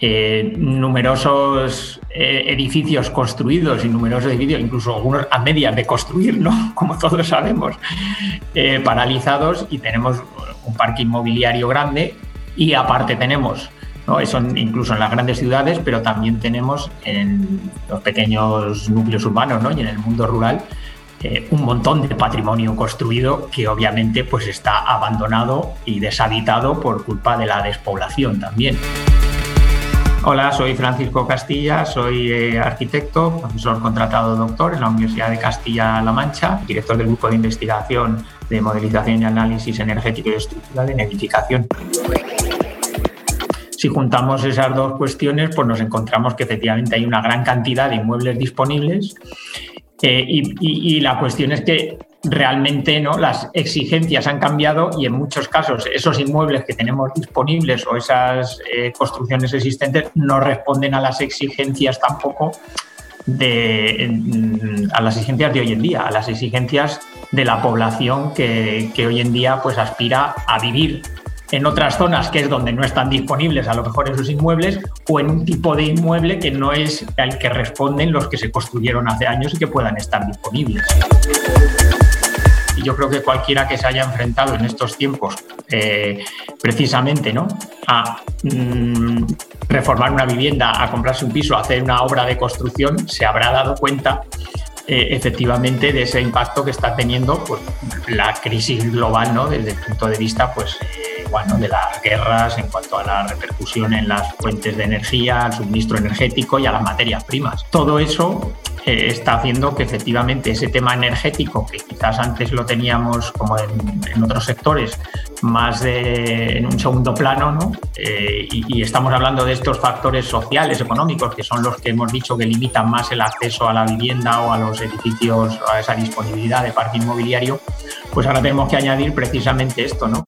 eh, numerosos eh, edificios construidos y numerosos edificios, incluso algunos a medias de construir, ¿no? como todos sabemos, eh, paralizados y tenemos un parque inmobiliario grande y aparte tenemos ¿no? Eso incluso en las grandes ciudades, pero también tenemos en los pequeños núcleos urbanos ¿no? y en el mundo rural eh, un montón de patrimonio construido que obviamente pues está abandonado y deshabitado por culpa de la despoblación también. Hola, soy Francisco Castilla, soy eh, arquitecto, profesor contratado doctor en la Universidad de Castilla-La Mancha, director del Grupo de Investigación de Modelización y Análisis Energético y Estructural en Edificación. Si juntamos esas dos cuestiones, pues nos encontramos que efectivamente hay una gran cantidad de inmuebles disponibles eh, y, la cuestión es que realmente ¿no? las exigencias han cambiado y en muchos casos esos inmuebles que tenemos disponibles o esas eh, construcciones existentes no responden a las exigencias tampoco de, mm, a las exigencias de hoy en día, a las exigencias de la población que, que hoy en día pues aspira a vivir en otras zonas que es donde no están disponibles a lo mejor esos inmuebles o en un tipo de inmueble que no es al que responden los que se construyeron hace años y que puedan estar disponibles. Y yo creo que cualquiera que se haya enfrentado en estos tiempos eh, precisamente ¿no? a mm, reformar una vivienda, a comprarse un piso, a hacer una obra de construcción, se habrá dado cuenta eh, efectivamente de ese impacto que está teniendo pues, la crisis global ¿no? desde el punto de vista pues, de las guerras en cuanto a la repercusión en las fuentes de energía, al suministro energético y a las materias primas. Todo eso eh, está haciendo que efectivamente ese tema energético, que quizás antes lo teníamos como en, en otros sectores, más de, en un segundo plano, ¿no? Eh, y, y estamos hablando de estos factores sociales, económicos, que son los que hemos dicho que limitan más el acceso a la vivienda o a los edificios, a esa disponibilidad de parque inmobiliario, pues ahora tenemos que añadir precisamente esto, ¿no?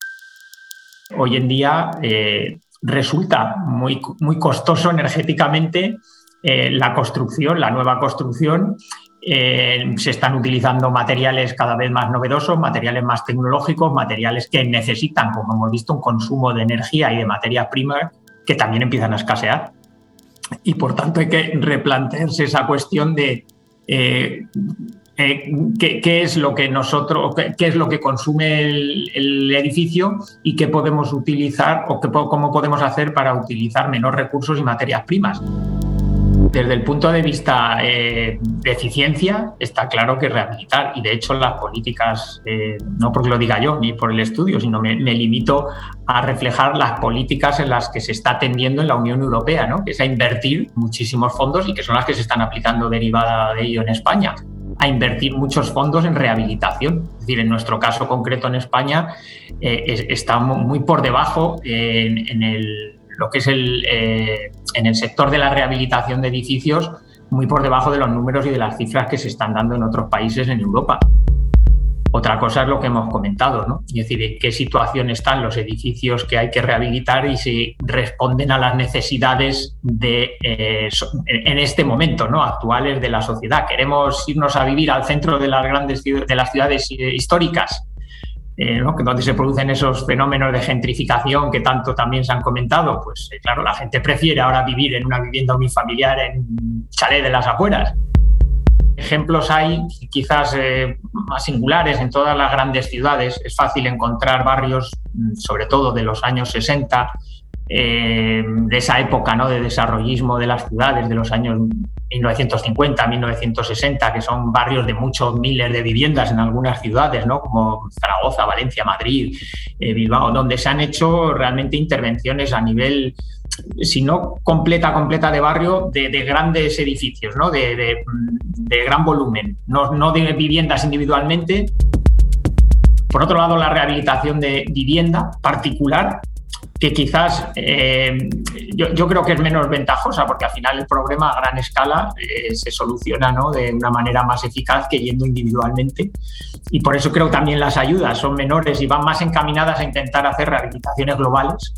Hoy en día eh, resulta muy, muy costoso energéticamente eh, la construcción, la nueva construcción. Eh, se están utilizando materiales cada vez más novedosos, materiales más tecnológicos, materiales que necesitan, como hemos visto, un consumo de energía y de materias primas que también empiezan a escasear. Y por tanto hay que replantearse esa cuestión de eh, qué, qué es lo que nosotros, qué, qué es lo que consume el, el edificio y qué podemos utilizar o qué, cómo podemos hacer para utilizar menos recursos y materias primas. Desde el punto de vista eh, de eficiencia, está claro que rehabilitar, y de hecho las políticas, eh, no porque lo diga yo ni por el estudio, sino me, me limito a reflejar las políticas en las que se está atendiendo en la Unión Europea, ¿no? que es a invertir muchísimos fondos y que son las que se están aplicando derivada de ello en España a invertir muchos fondos en rehabilitación. Es decir, en nuestro caso concreto en España eh, es- está mu- muy por debajo en, en el, lo que es el, eh, en el sector de la rehabilitación de edificios, muy por debajo de los números y de las cifras que se están dando en otros países en Europa. Otra cosa es lo que hemos comentado, ¿no? Es decir, en qué situación están los edificios que hay que rehabilitar y si responden a las necesidades de, eh, en este momento, ¿no? Actuales de la sociedad. Queremos irnos a vivir al centro de las grandes de las ciudades eh, históricas, eh, donde se producen esos fenómenos de gentrificación que tanto también se han comentado, pues claro, la gente prefiere ahora vivir en una vivienda unifamiliar en chalet de las afueras. Ejemplos hay quizás eh, más singulares en todas las grandes ciudades. Es fácil encontrar barrios, mm, sobre todo de los años 60, eh, de esa época de desarrollismo de las ciudades, de los años 1950, 1960, que son barrios de muchos miles de viviendas en algunas ciudades, ¿no? como Zaragoza, Valencia, Madrid, eh, Bilbao, donde se han hecho realmente intervenciones a nivel si no completa, completa de barrio, de, grandes edificios, ¿no? de, gran volumen, no, no de viviendas individualmente. Por otro lado, la rehabilitación de vivienda particular, que quizás eh, yo, creo que es menos ventajosa, porque al final el problema a gran escala eh, se soluciona ¿no? de una manera más eficaz que yendo individualmente. Y por eso creo que también las ayudas son menores y van más encaminadas a intentar hacer rehabilitaciones globales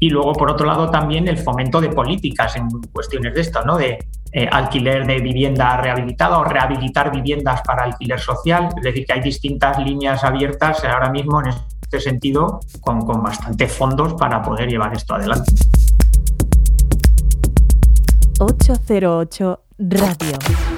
y luego, por otro lado, también el fomento de políticas en cuestiones de esto, ¿no? De eh, alquiler de vivienda rehabilitada o rehabilitar viviendas para alquiler social. Es decir, que hay distintas líneas abiertas ahora mismo en este sentido con, con bastantes fondos para poder llevar esto adelante. 808 Radio.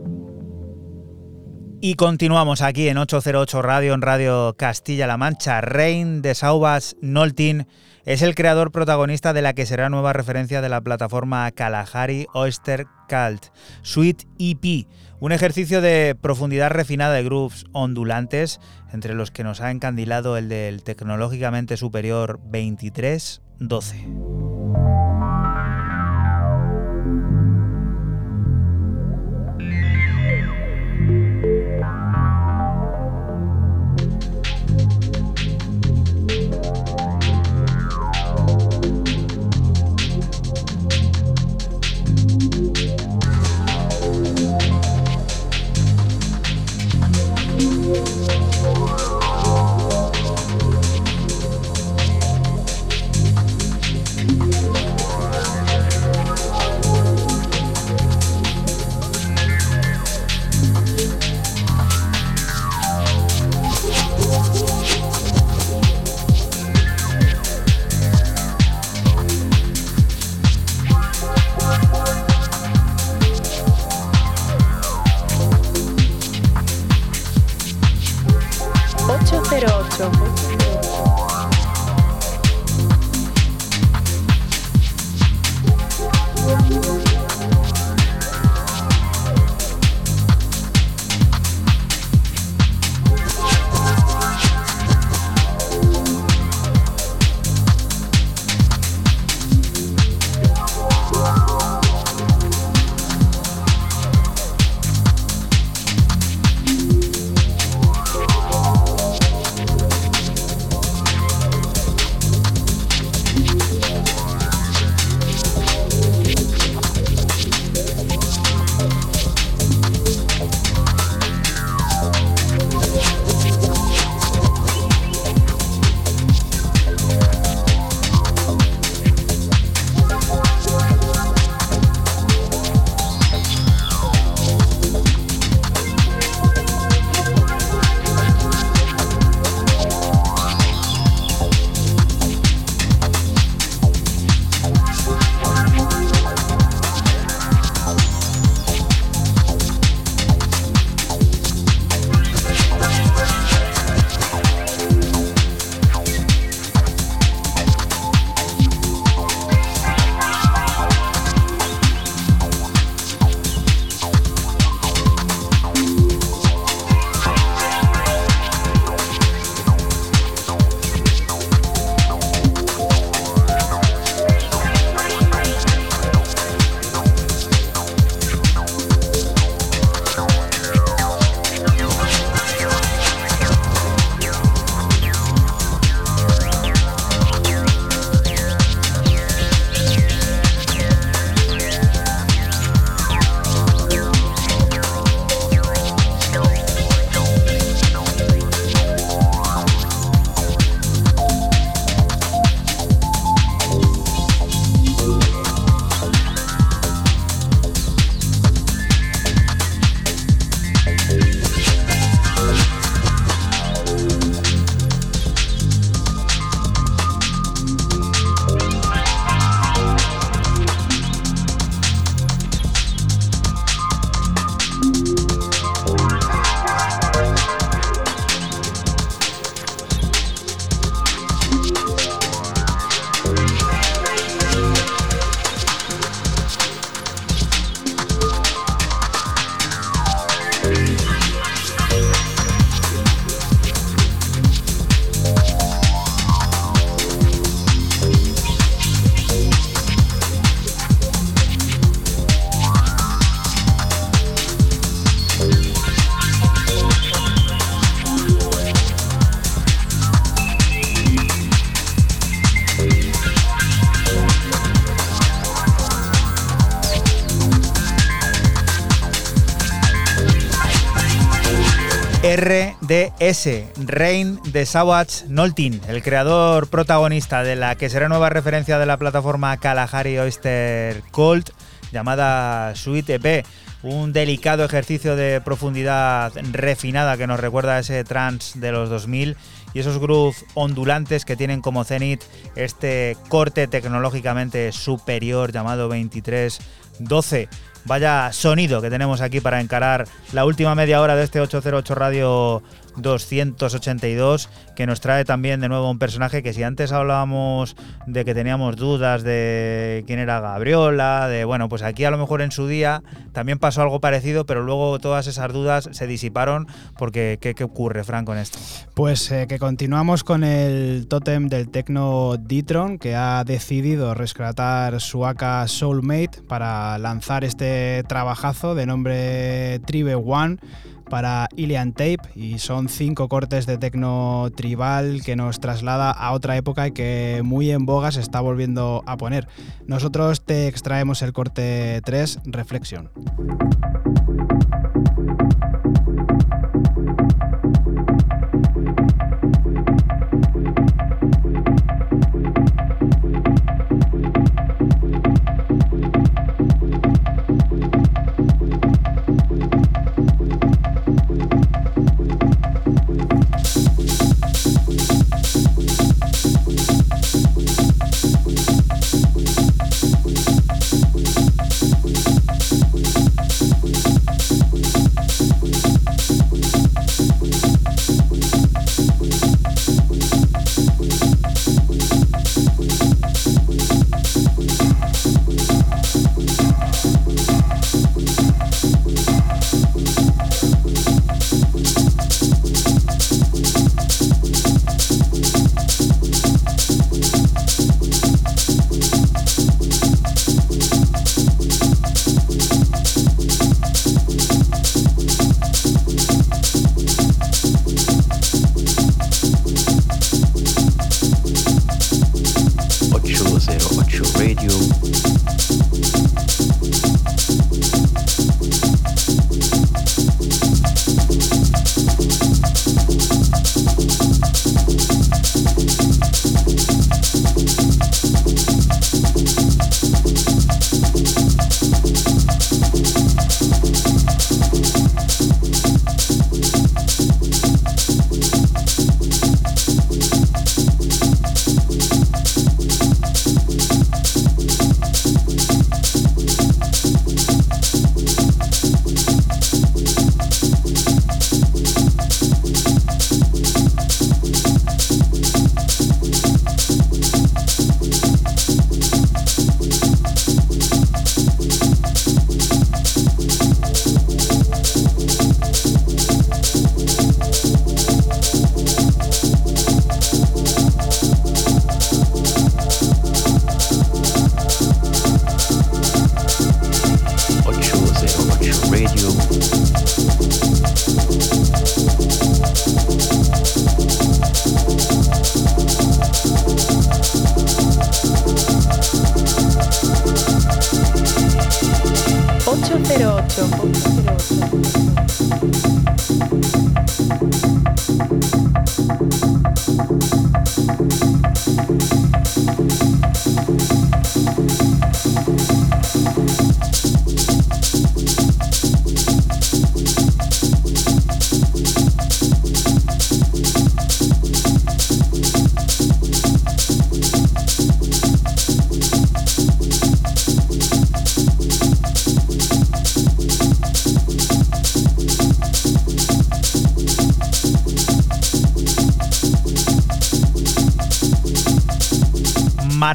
Y continuamos aquí en 808 Radio, en Radio Castilla-La Mancha. Rein de Saubas Noltin es el creador protagonista de la que será nueva referencia de la plataforma Kalahari Oyster Cult, Suite EP un ejercicio de profundidad refinada de grooves ondulantes, entre los que nos ha encandilado el del tecnológicamente superior 2312. RDS, Reign de Savage Noltin, el creador protagonista de la que será nueva referencia de la plataforma Kalahari Oyster Cold, llamada Sweet EP. Un delicado ejercicio de profundidad refinada que nos recuerda a ese trance de los 2000 y esos grooves ondulantes que tienen como cenit este corte tecnológicamente superior llamado 2312. Vaya sonido que tenemos aquí para encarar la última media hora de este 808 Radio 282, que nos trae también de nuevo un personaje que si antes hablábamos de que teníamos dudas de quién era Gabriola, de bueno, pues aquí a lo mejor en su día también pasó algo parecido, pero luego todas esas dudas se disiparon porque ¿qué, qué ocurre, Frank, con esto? Pues eh, que continuamos con el tótem del tecno Ditron, que ha decidido rescatar su AK Soulmate para lanzar este trabajazo de nombre Tribe One para Ilian Tape y son cinco cortes de tecno tribal que nos traslada a otra época y que muy en boga se está volviendo a poner. Nosotros te extraemos el corte 3, Reflexión.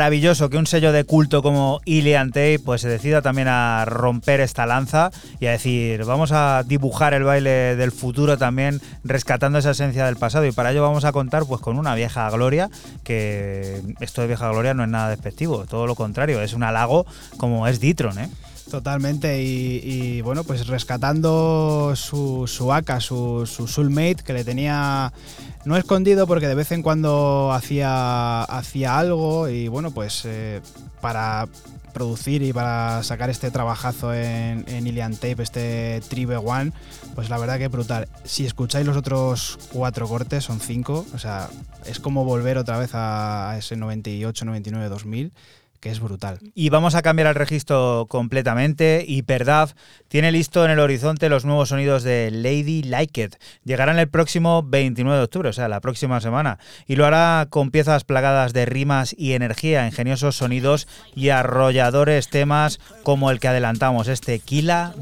Maravilloso que un sello de culto como Ilian Tape pues se decida también a romper esta lanza y a decir, vamos a dibujar el baile del futuro también rescatando esa esencia del pasado y para ello vamos a contar pues con una vieja gloria que esto de vieja gloria no es nada despectivo, todo lo contrario, es un halago como es Ditron, ¿eh? Totalmente, y, bueno, pues rescatando su, su AK, su, su soulmate, que le tenía no escondido porque de vez en cuando hacía, hacía algo y bueno, pues eh, para producir y para sacar este trabajazo en, en Tape, este Tribe One, pues la verdad que brutal. Si escucháis los otros cuatro cortes, son cinco, o sea, es como volver otra vez a ese 98, 99, 2000 que es brutal. Y vamos a cambiar el registro completamente. Hyperdav tiene listo en el horizonte los nuevos sonidos de Lady Like It. Llegarán el próximo 29 de octubre, o sea, la próxima semana. Y lo hará con piezas plagadas de rimas y energía, ingeniosos sonidos y arrolladores temas como el que adelantamos, este Kila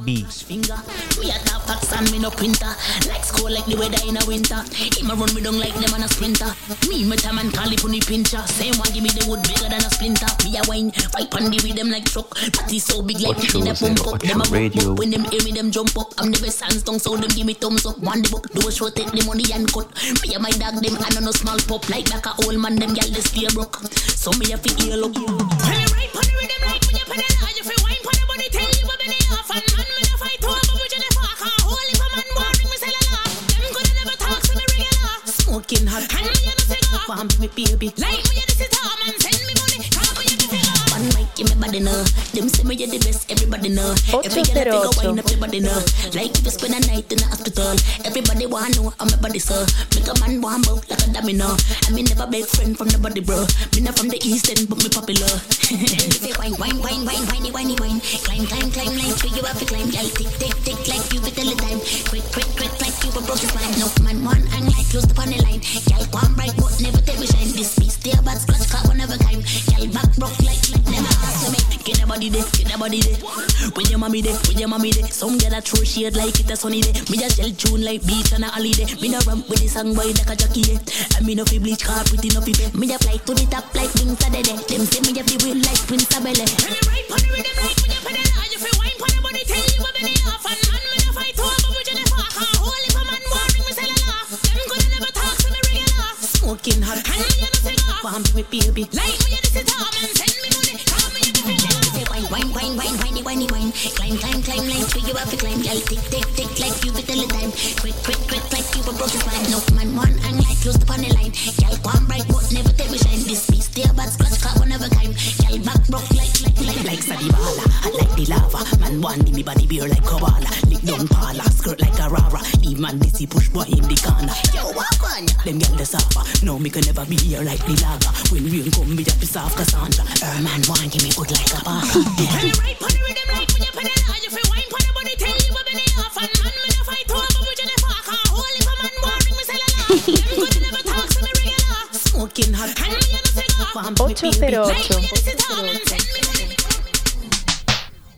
hot sun, me no quinter. Like school like the weather in a winter. Him a run me down like them on a sprinter. Me my time and Cali pony pincher. Same one give me the wood bigger than a splinter. Me a wine, fight pandy with them like truck. Party so big like me in a pump up. Them a radio. When them hear me, them jump up. I'm the best hands down, so them give me thumbs up. One the book, do a show, take the money and cut. Me and my dog, them I no small pop. Like back a old man, them gal they stay broke. So me a fi ear look. When you ride pony with like when you pony, you fi wine pony body, tell you what they off and man Smoking hot and me a no cigar. Farm me baby like me a this is hard man send me give me body know. Them say me you the best, everybody know. Every girl I figure wine up, everybody know. Like if you spend a night in the hospital, everybody wanna know I'm a body sir. Make a man want bout like a domino. I mean never beg friend from nobody bro. Me not from the east end, but me popular. if you wine, wine, wine, wine, whiny, whiny, wine. Climb, climb, climb, like you have to climb. Like tick, tick, tick, like you with the time. Quick, quick, quick, like you a broken spine. No man one and like close the line. Girl one bright, but never take me shine. This beast, stay bad, scratch, car one of a kind. Girl back broke like like never me. Get the body there, get the body there. When your mommy there, when your mommy there. Some girl a throw shade like it a sunny day. Me just tell tune like beach on a holiday. Me no ramp with the song boy like a jockey. Yeah. And me no fi bleach car pretty no fi pay. Me just fly to the top like wings day. Them say me have the wheel like Prince Bel-Air. And you right on the rhythm like when you put it on. You fi wine pon the body tell you what been off. And man me no fight over me just fuck. Holy for man warning me sell a laugh. Them coulda never talk to me regular. Smoking hot and me a no cigar. Me baby like me a this is man wine, wine. Climb, climb, climb, like where you have to climb. Like tick, tick, tick, like you with the time. Quick, quick, quick, like you a broken spine. No man, one and like close upon the line. Girl, one bright, but never take me shine. This beast, stay bad, scratch, car one of a kind. Girl, back broke like, like, like, like Sadie Bala. Hot like the lava. Man, one me body beer like Koala. Lick down Pala, skirt like a rara. Leave man, this push boy in the corner. Yo, walk on. Them girl the suffer. No, me can never be here like the lager. When rain come, me just be soft Cassandra. Her man, one give me good like a parka. Yeah. Right on the rhythm like when you put it on, you feel wine pon the body, tell you what been off. And man, me no fight over, me just fuck. Holy for man, warning me sell a laugh. Them coulda never talk to me regular. Smoking hot, and me a no cigar. Farm me baby, like me a this is hard, man, send me money.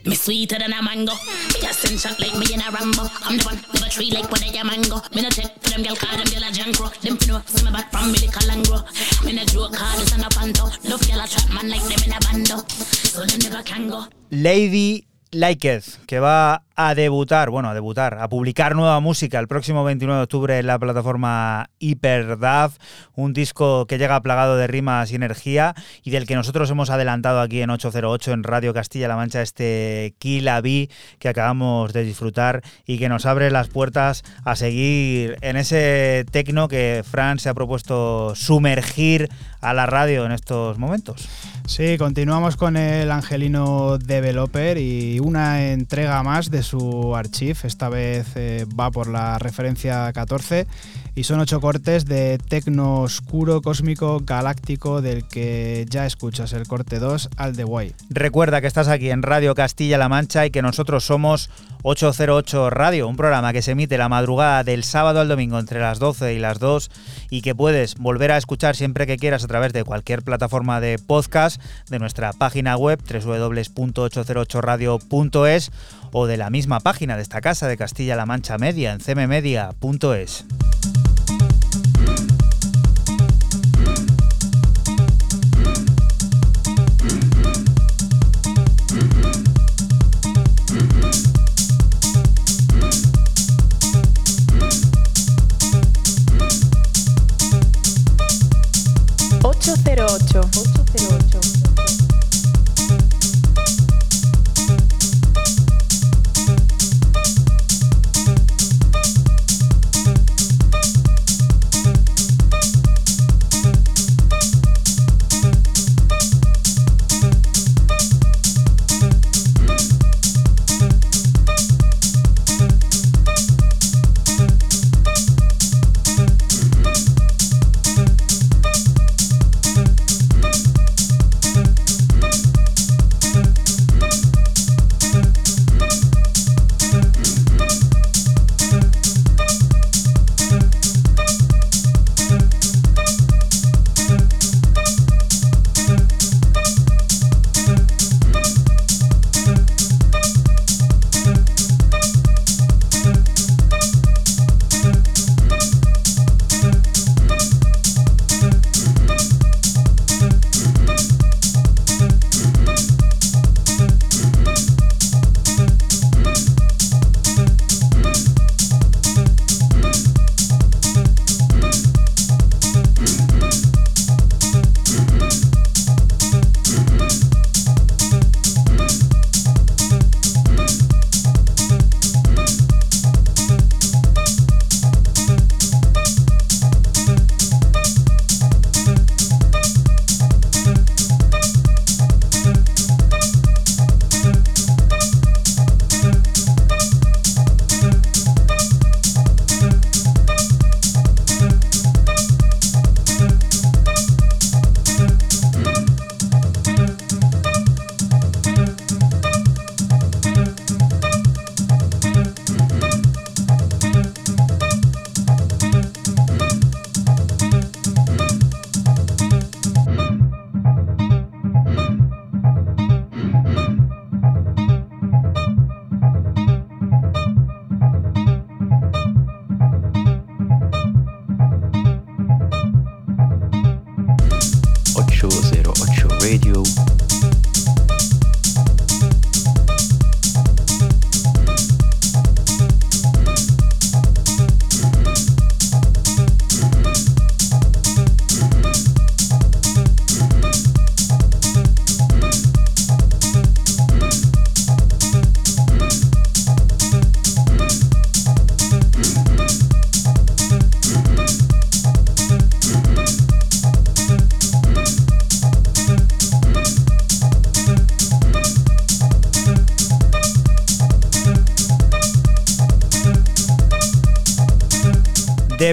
Me sweeter than a mango. Me a send shot like me in a Rambo. I'm the one, never tree like what a mango. Me no check for them girl call them girl a junk rock. Them fi know, see me back from me the calangro. Me no joke call this and a panto. Love girl a trap man like them in a bando. So them never can go. Lady Liketh, que va a debutar, bueno, a debutar, a publicar nueva música el próximo 29 de octubre en la plataforma Hyperdav, un disco que llega plagado de rimas y energía y del que nosotros hemos adelantado aquí en 808 en Radio Castilla-La Mancha este Kila B que acabamos de disfrutar y que nos abre las puertas a seguir en ese tecno que Fran se ha propuesto sumergir a la radio en estos momentos. Sí, continuamos con el Angelino Developer y una entrega más de su archive. Esta vez eh, va por la referencia 14 y son ocho cortes de tecno oscuro, cósmico, galáctico, del que ya escuchas el corte 2 al de Guay. Recuerda que estás aquí en Radio Castilla-La Mancha y que nosotros somos 808 Radio, un programa que se emite la madrugada del sábado al domingo entre las 12 y las 2 y que puedes volver a escuchar siempre que quieras a través de cualquier plataforma de podcast, de nuestra página web www.808radio.es o de la misma página de esta casa de Castilla-La Mancha Media en cmmedia.es.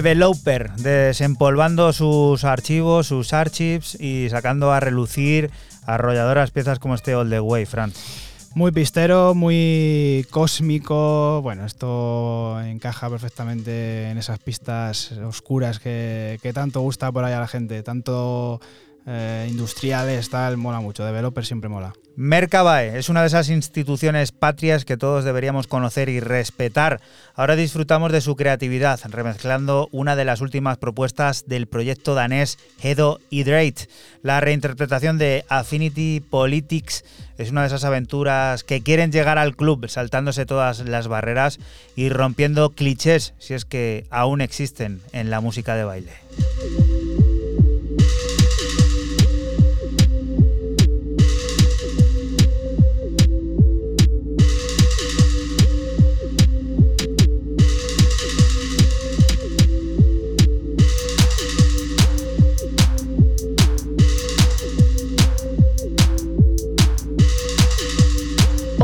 Developer, desempolvando sus archivos, sus archives y sacando a relucir arrolladoras piezas como este All the Way, Fran. Muy pistero, muy cósmico. Bueno, esto encaja perfectamente en esas pistas oscuras que, que tanto gusta por ahí a la gente. Tanto eh, industriales, tal, mola mucho. Developer siempre mola. Mercabae es una de esas instituciones patrias que todos deberíamos conocer y respetar. Ahora disfrutamos de su creatividad, remezclando una de las últimas propuestas del proyecto danés Hedo Hydrate. La reinterpretación de Affinity Politics es una de esas aventuras que quieren llegar al club saltándose todas las barreras y rompiendo clichés, si es que aún existen en la música de baile.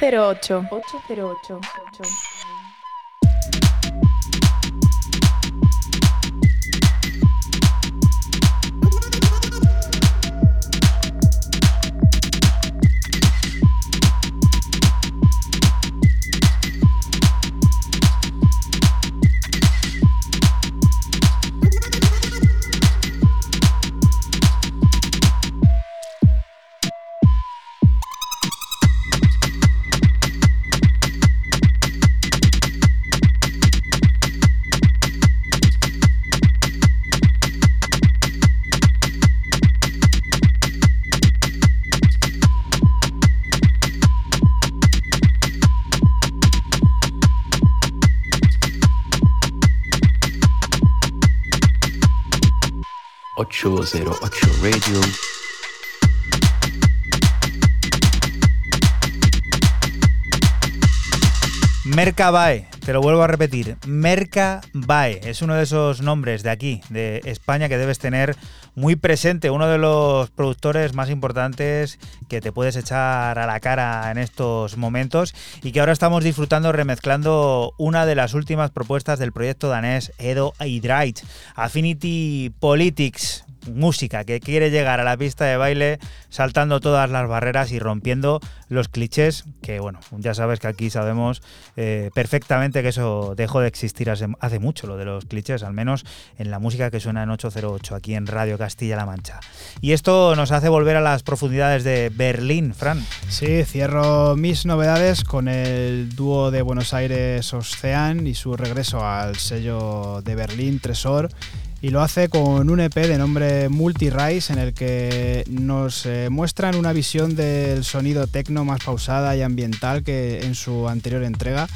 Ocho 808. Radio. Mercabae, te lo vuelvo a repetir, Mercabae es uno de esos nombres de aquí, de España, que debes tener muy presente, uno de los productores más importantes que te puedes echar a la cara en estos momentos y que ahora estamos disfrutando remezclando una de las últimas propuestas del proyecto danés Edo Hydrate, Affinity Politics, música que quiere llegar a la pista de baile saltando todas las barreras y rompiendo los clichés, que bueno, ya sabes que aquí sabemos eh, perfectamente que eso dejó de existir hace, hace, mucho, lo de los clichés, al menos en la música que suena en 808 aquí en Radio Castilla-La Mancha. Y esto nos hace volver a las profundidades de Berlín, Fran. Sí, cierro mis novedades con el dúo de Buenos Aires Ocean y su regreso al sello de Berlín Tresor y lo hace con un EP de nombre Multi-Rise en el que nos eh, muestran una visión del sonido tecno más pausada y ambiental que en su anterior entrega.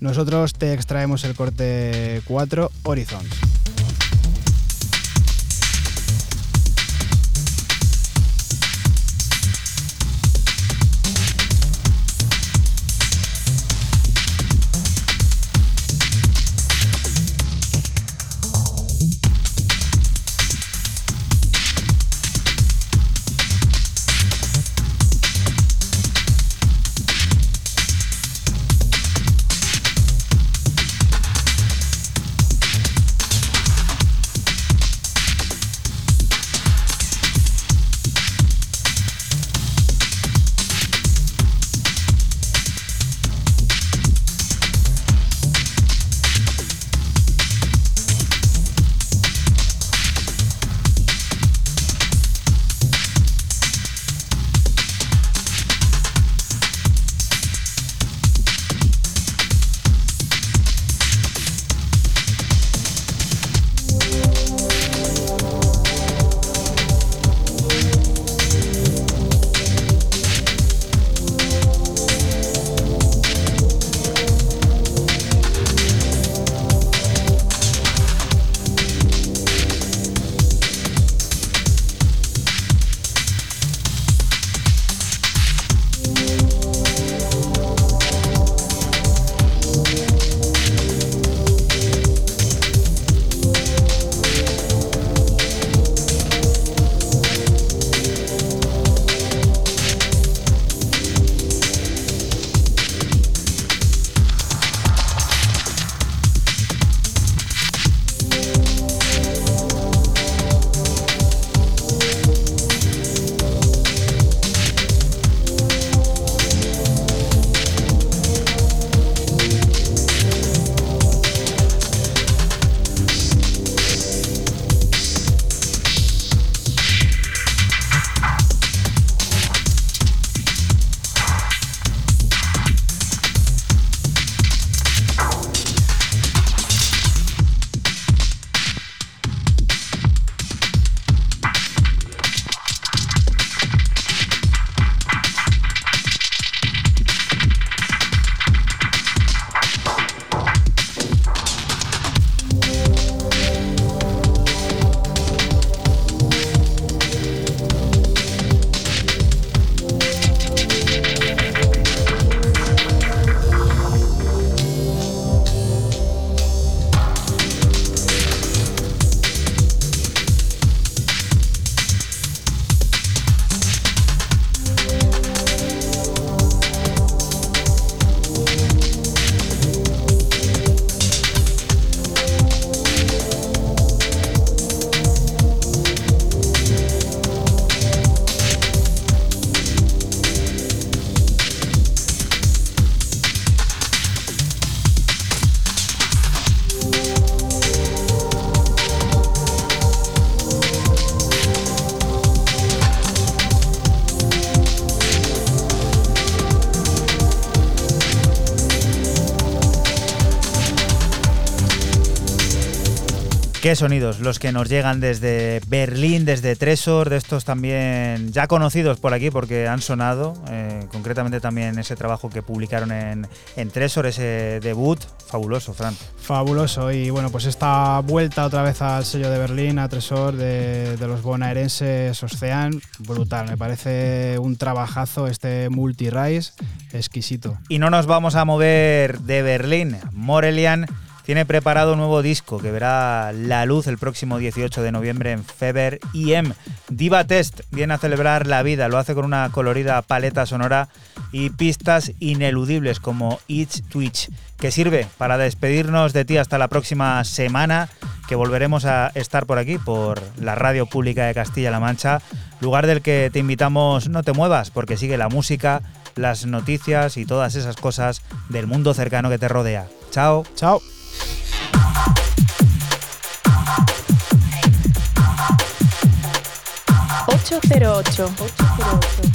Nosotros te extraemos el corte 4 Horizons. Qué sonidos los que nos llegan desde Berlín, desde Tresor, de estos también ya conocidos por aquí porque han sonado, eh, concretamente también ese trabajo que publicaron en, en Tresor, ese debut, fabuloso, Fran. Fabuloso, y bueno, pues esta vuelta otra vez al sello de Berlín, a Tresor, de, de los bonaerenses Ocean, brutal, me parece un trabajazo este multi-rise, exquisito. Y no nos vamos a mover de Berlín, Morelian tiene preparado un nuevo disco que verá la luz el próximo 18 de noviembre en Feber IM. Diva Test viene a celebrar la vida, lo hace con una colorida paleta sonora y pistas ineludibles como Each Twitch, que sirve para despedirnos de ti hasta la próxima semana, que volveremos a estar por aquí, por la radio pública de Castilla-La Mancha, lugar del que te invitamos no te muevas, porque sigue la música, las noticias y todas esas cosas del mundo cercano que te rodea. Chao. Chao. 808. 808.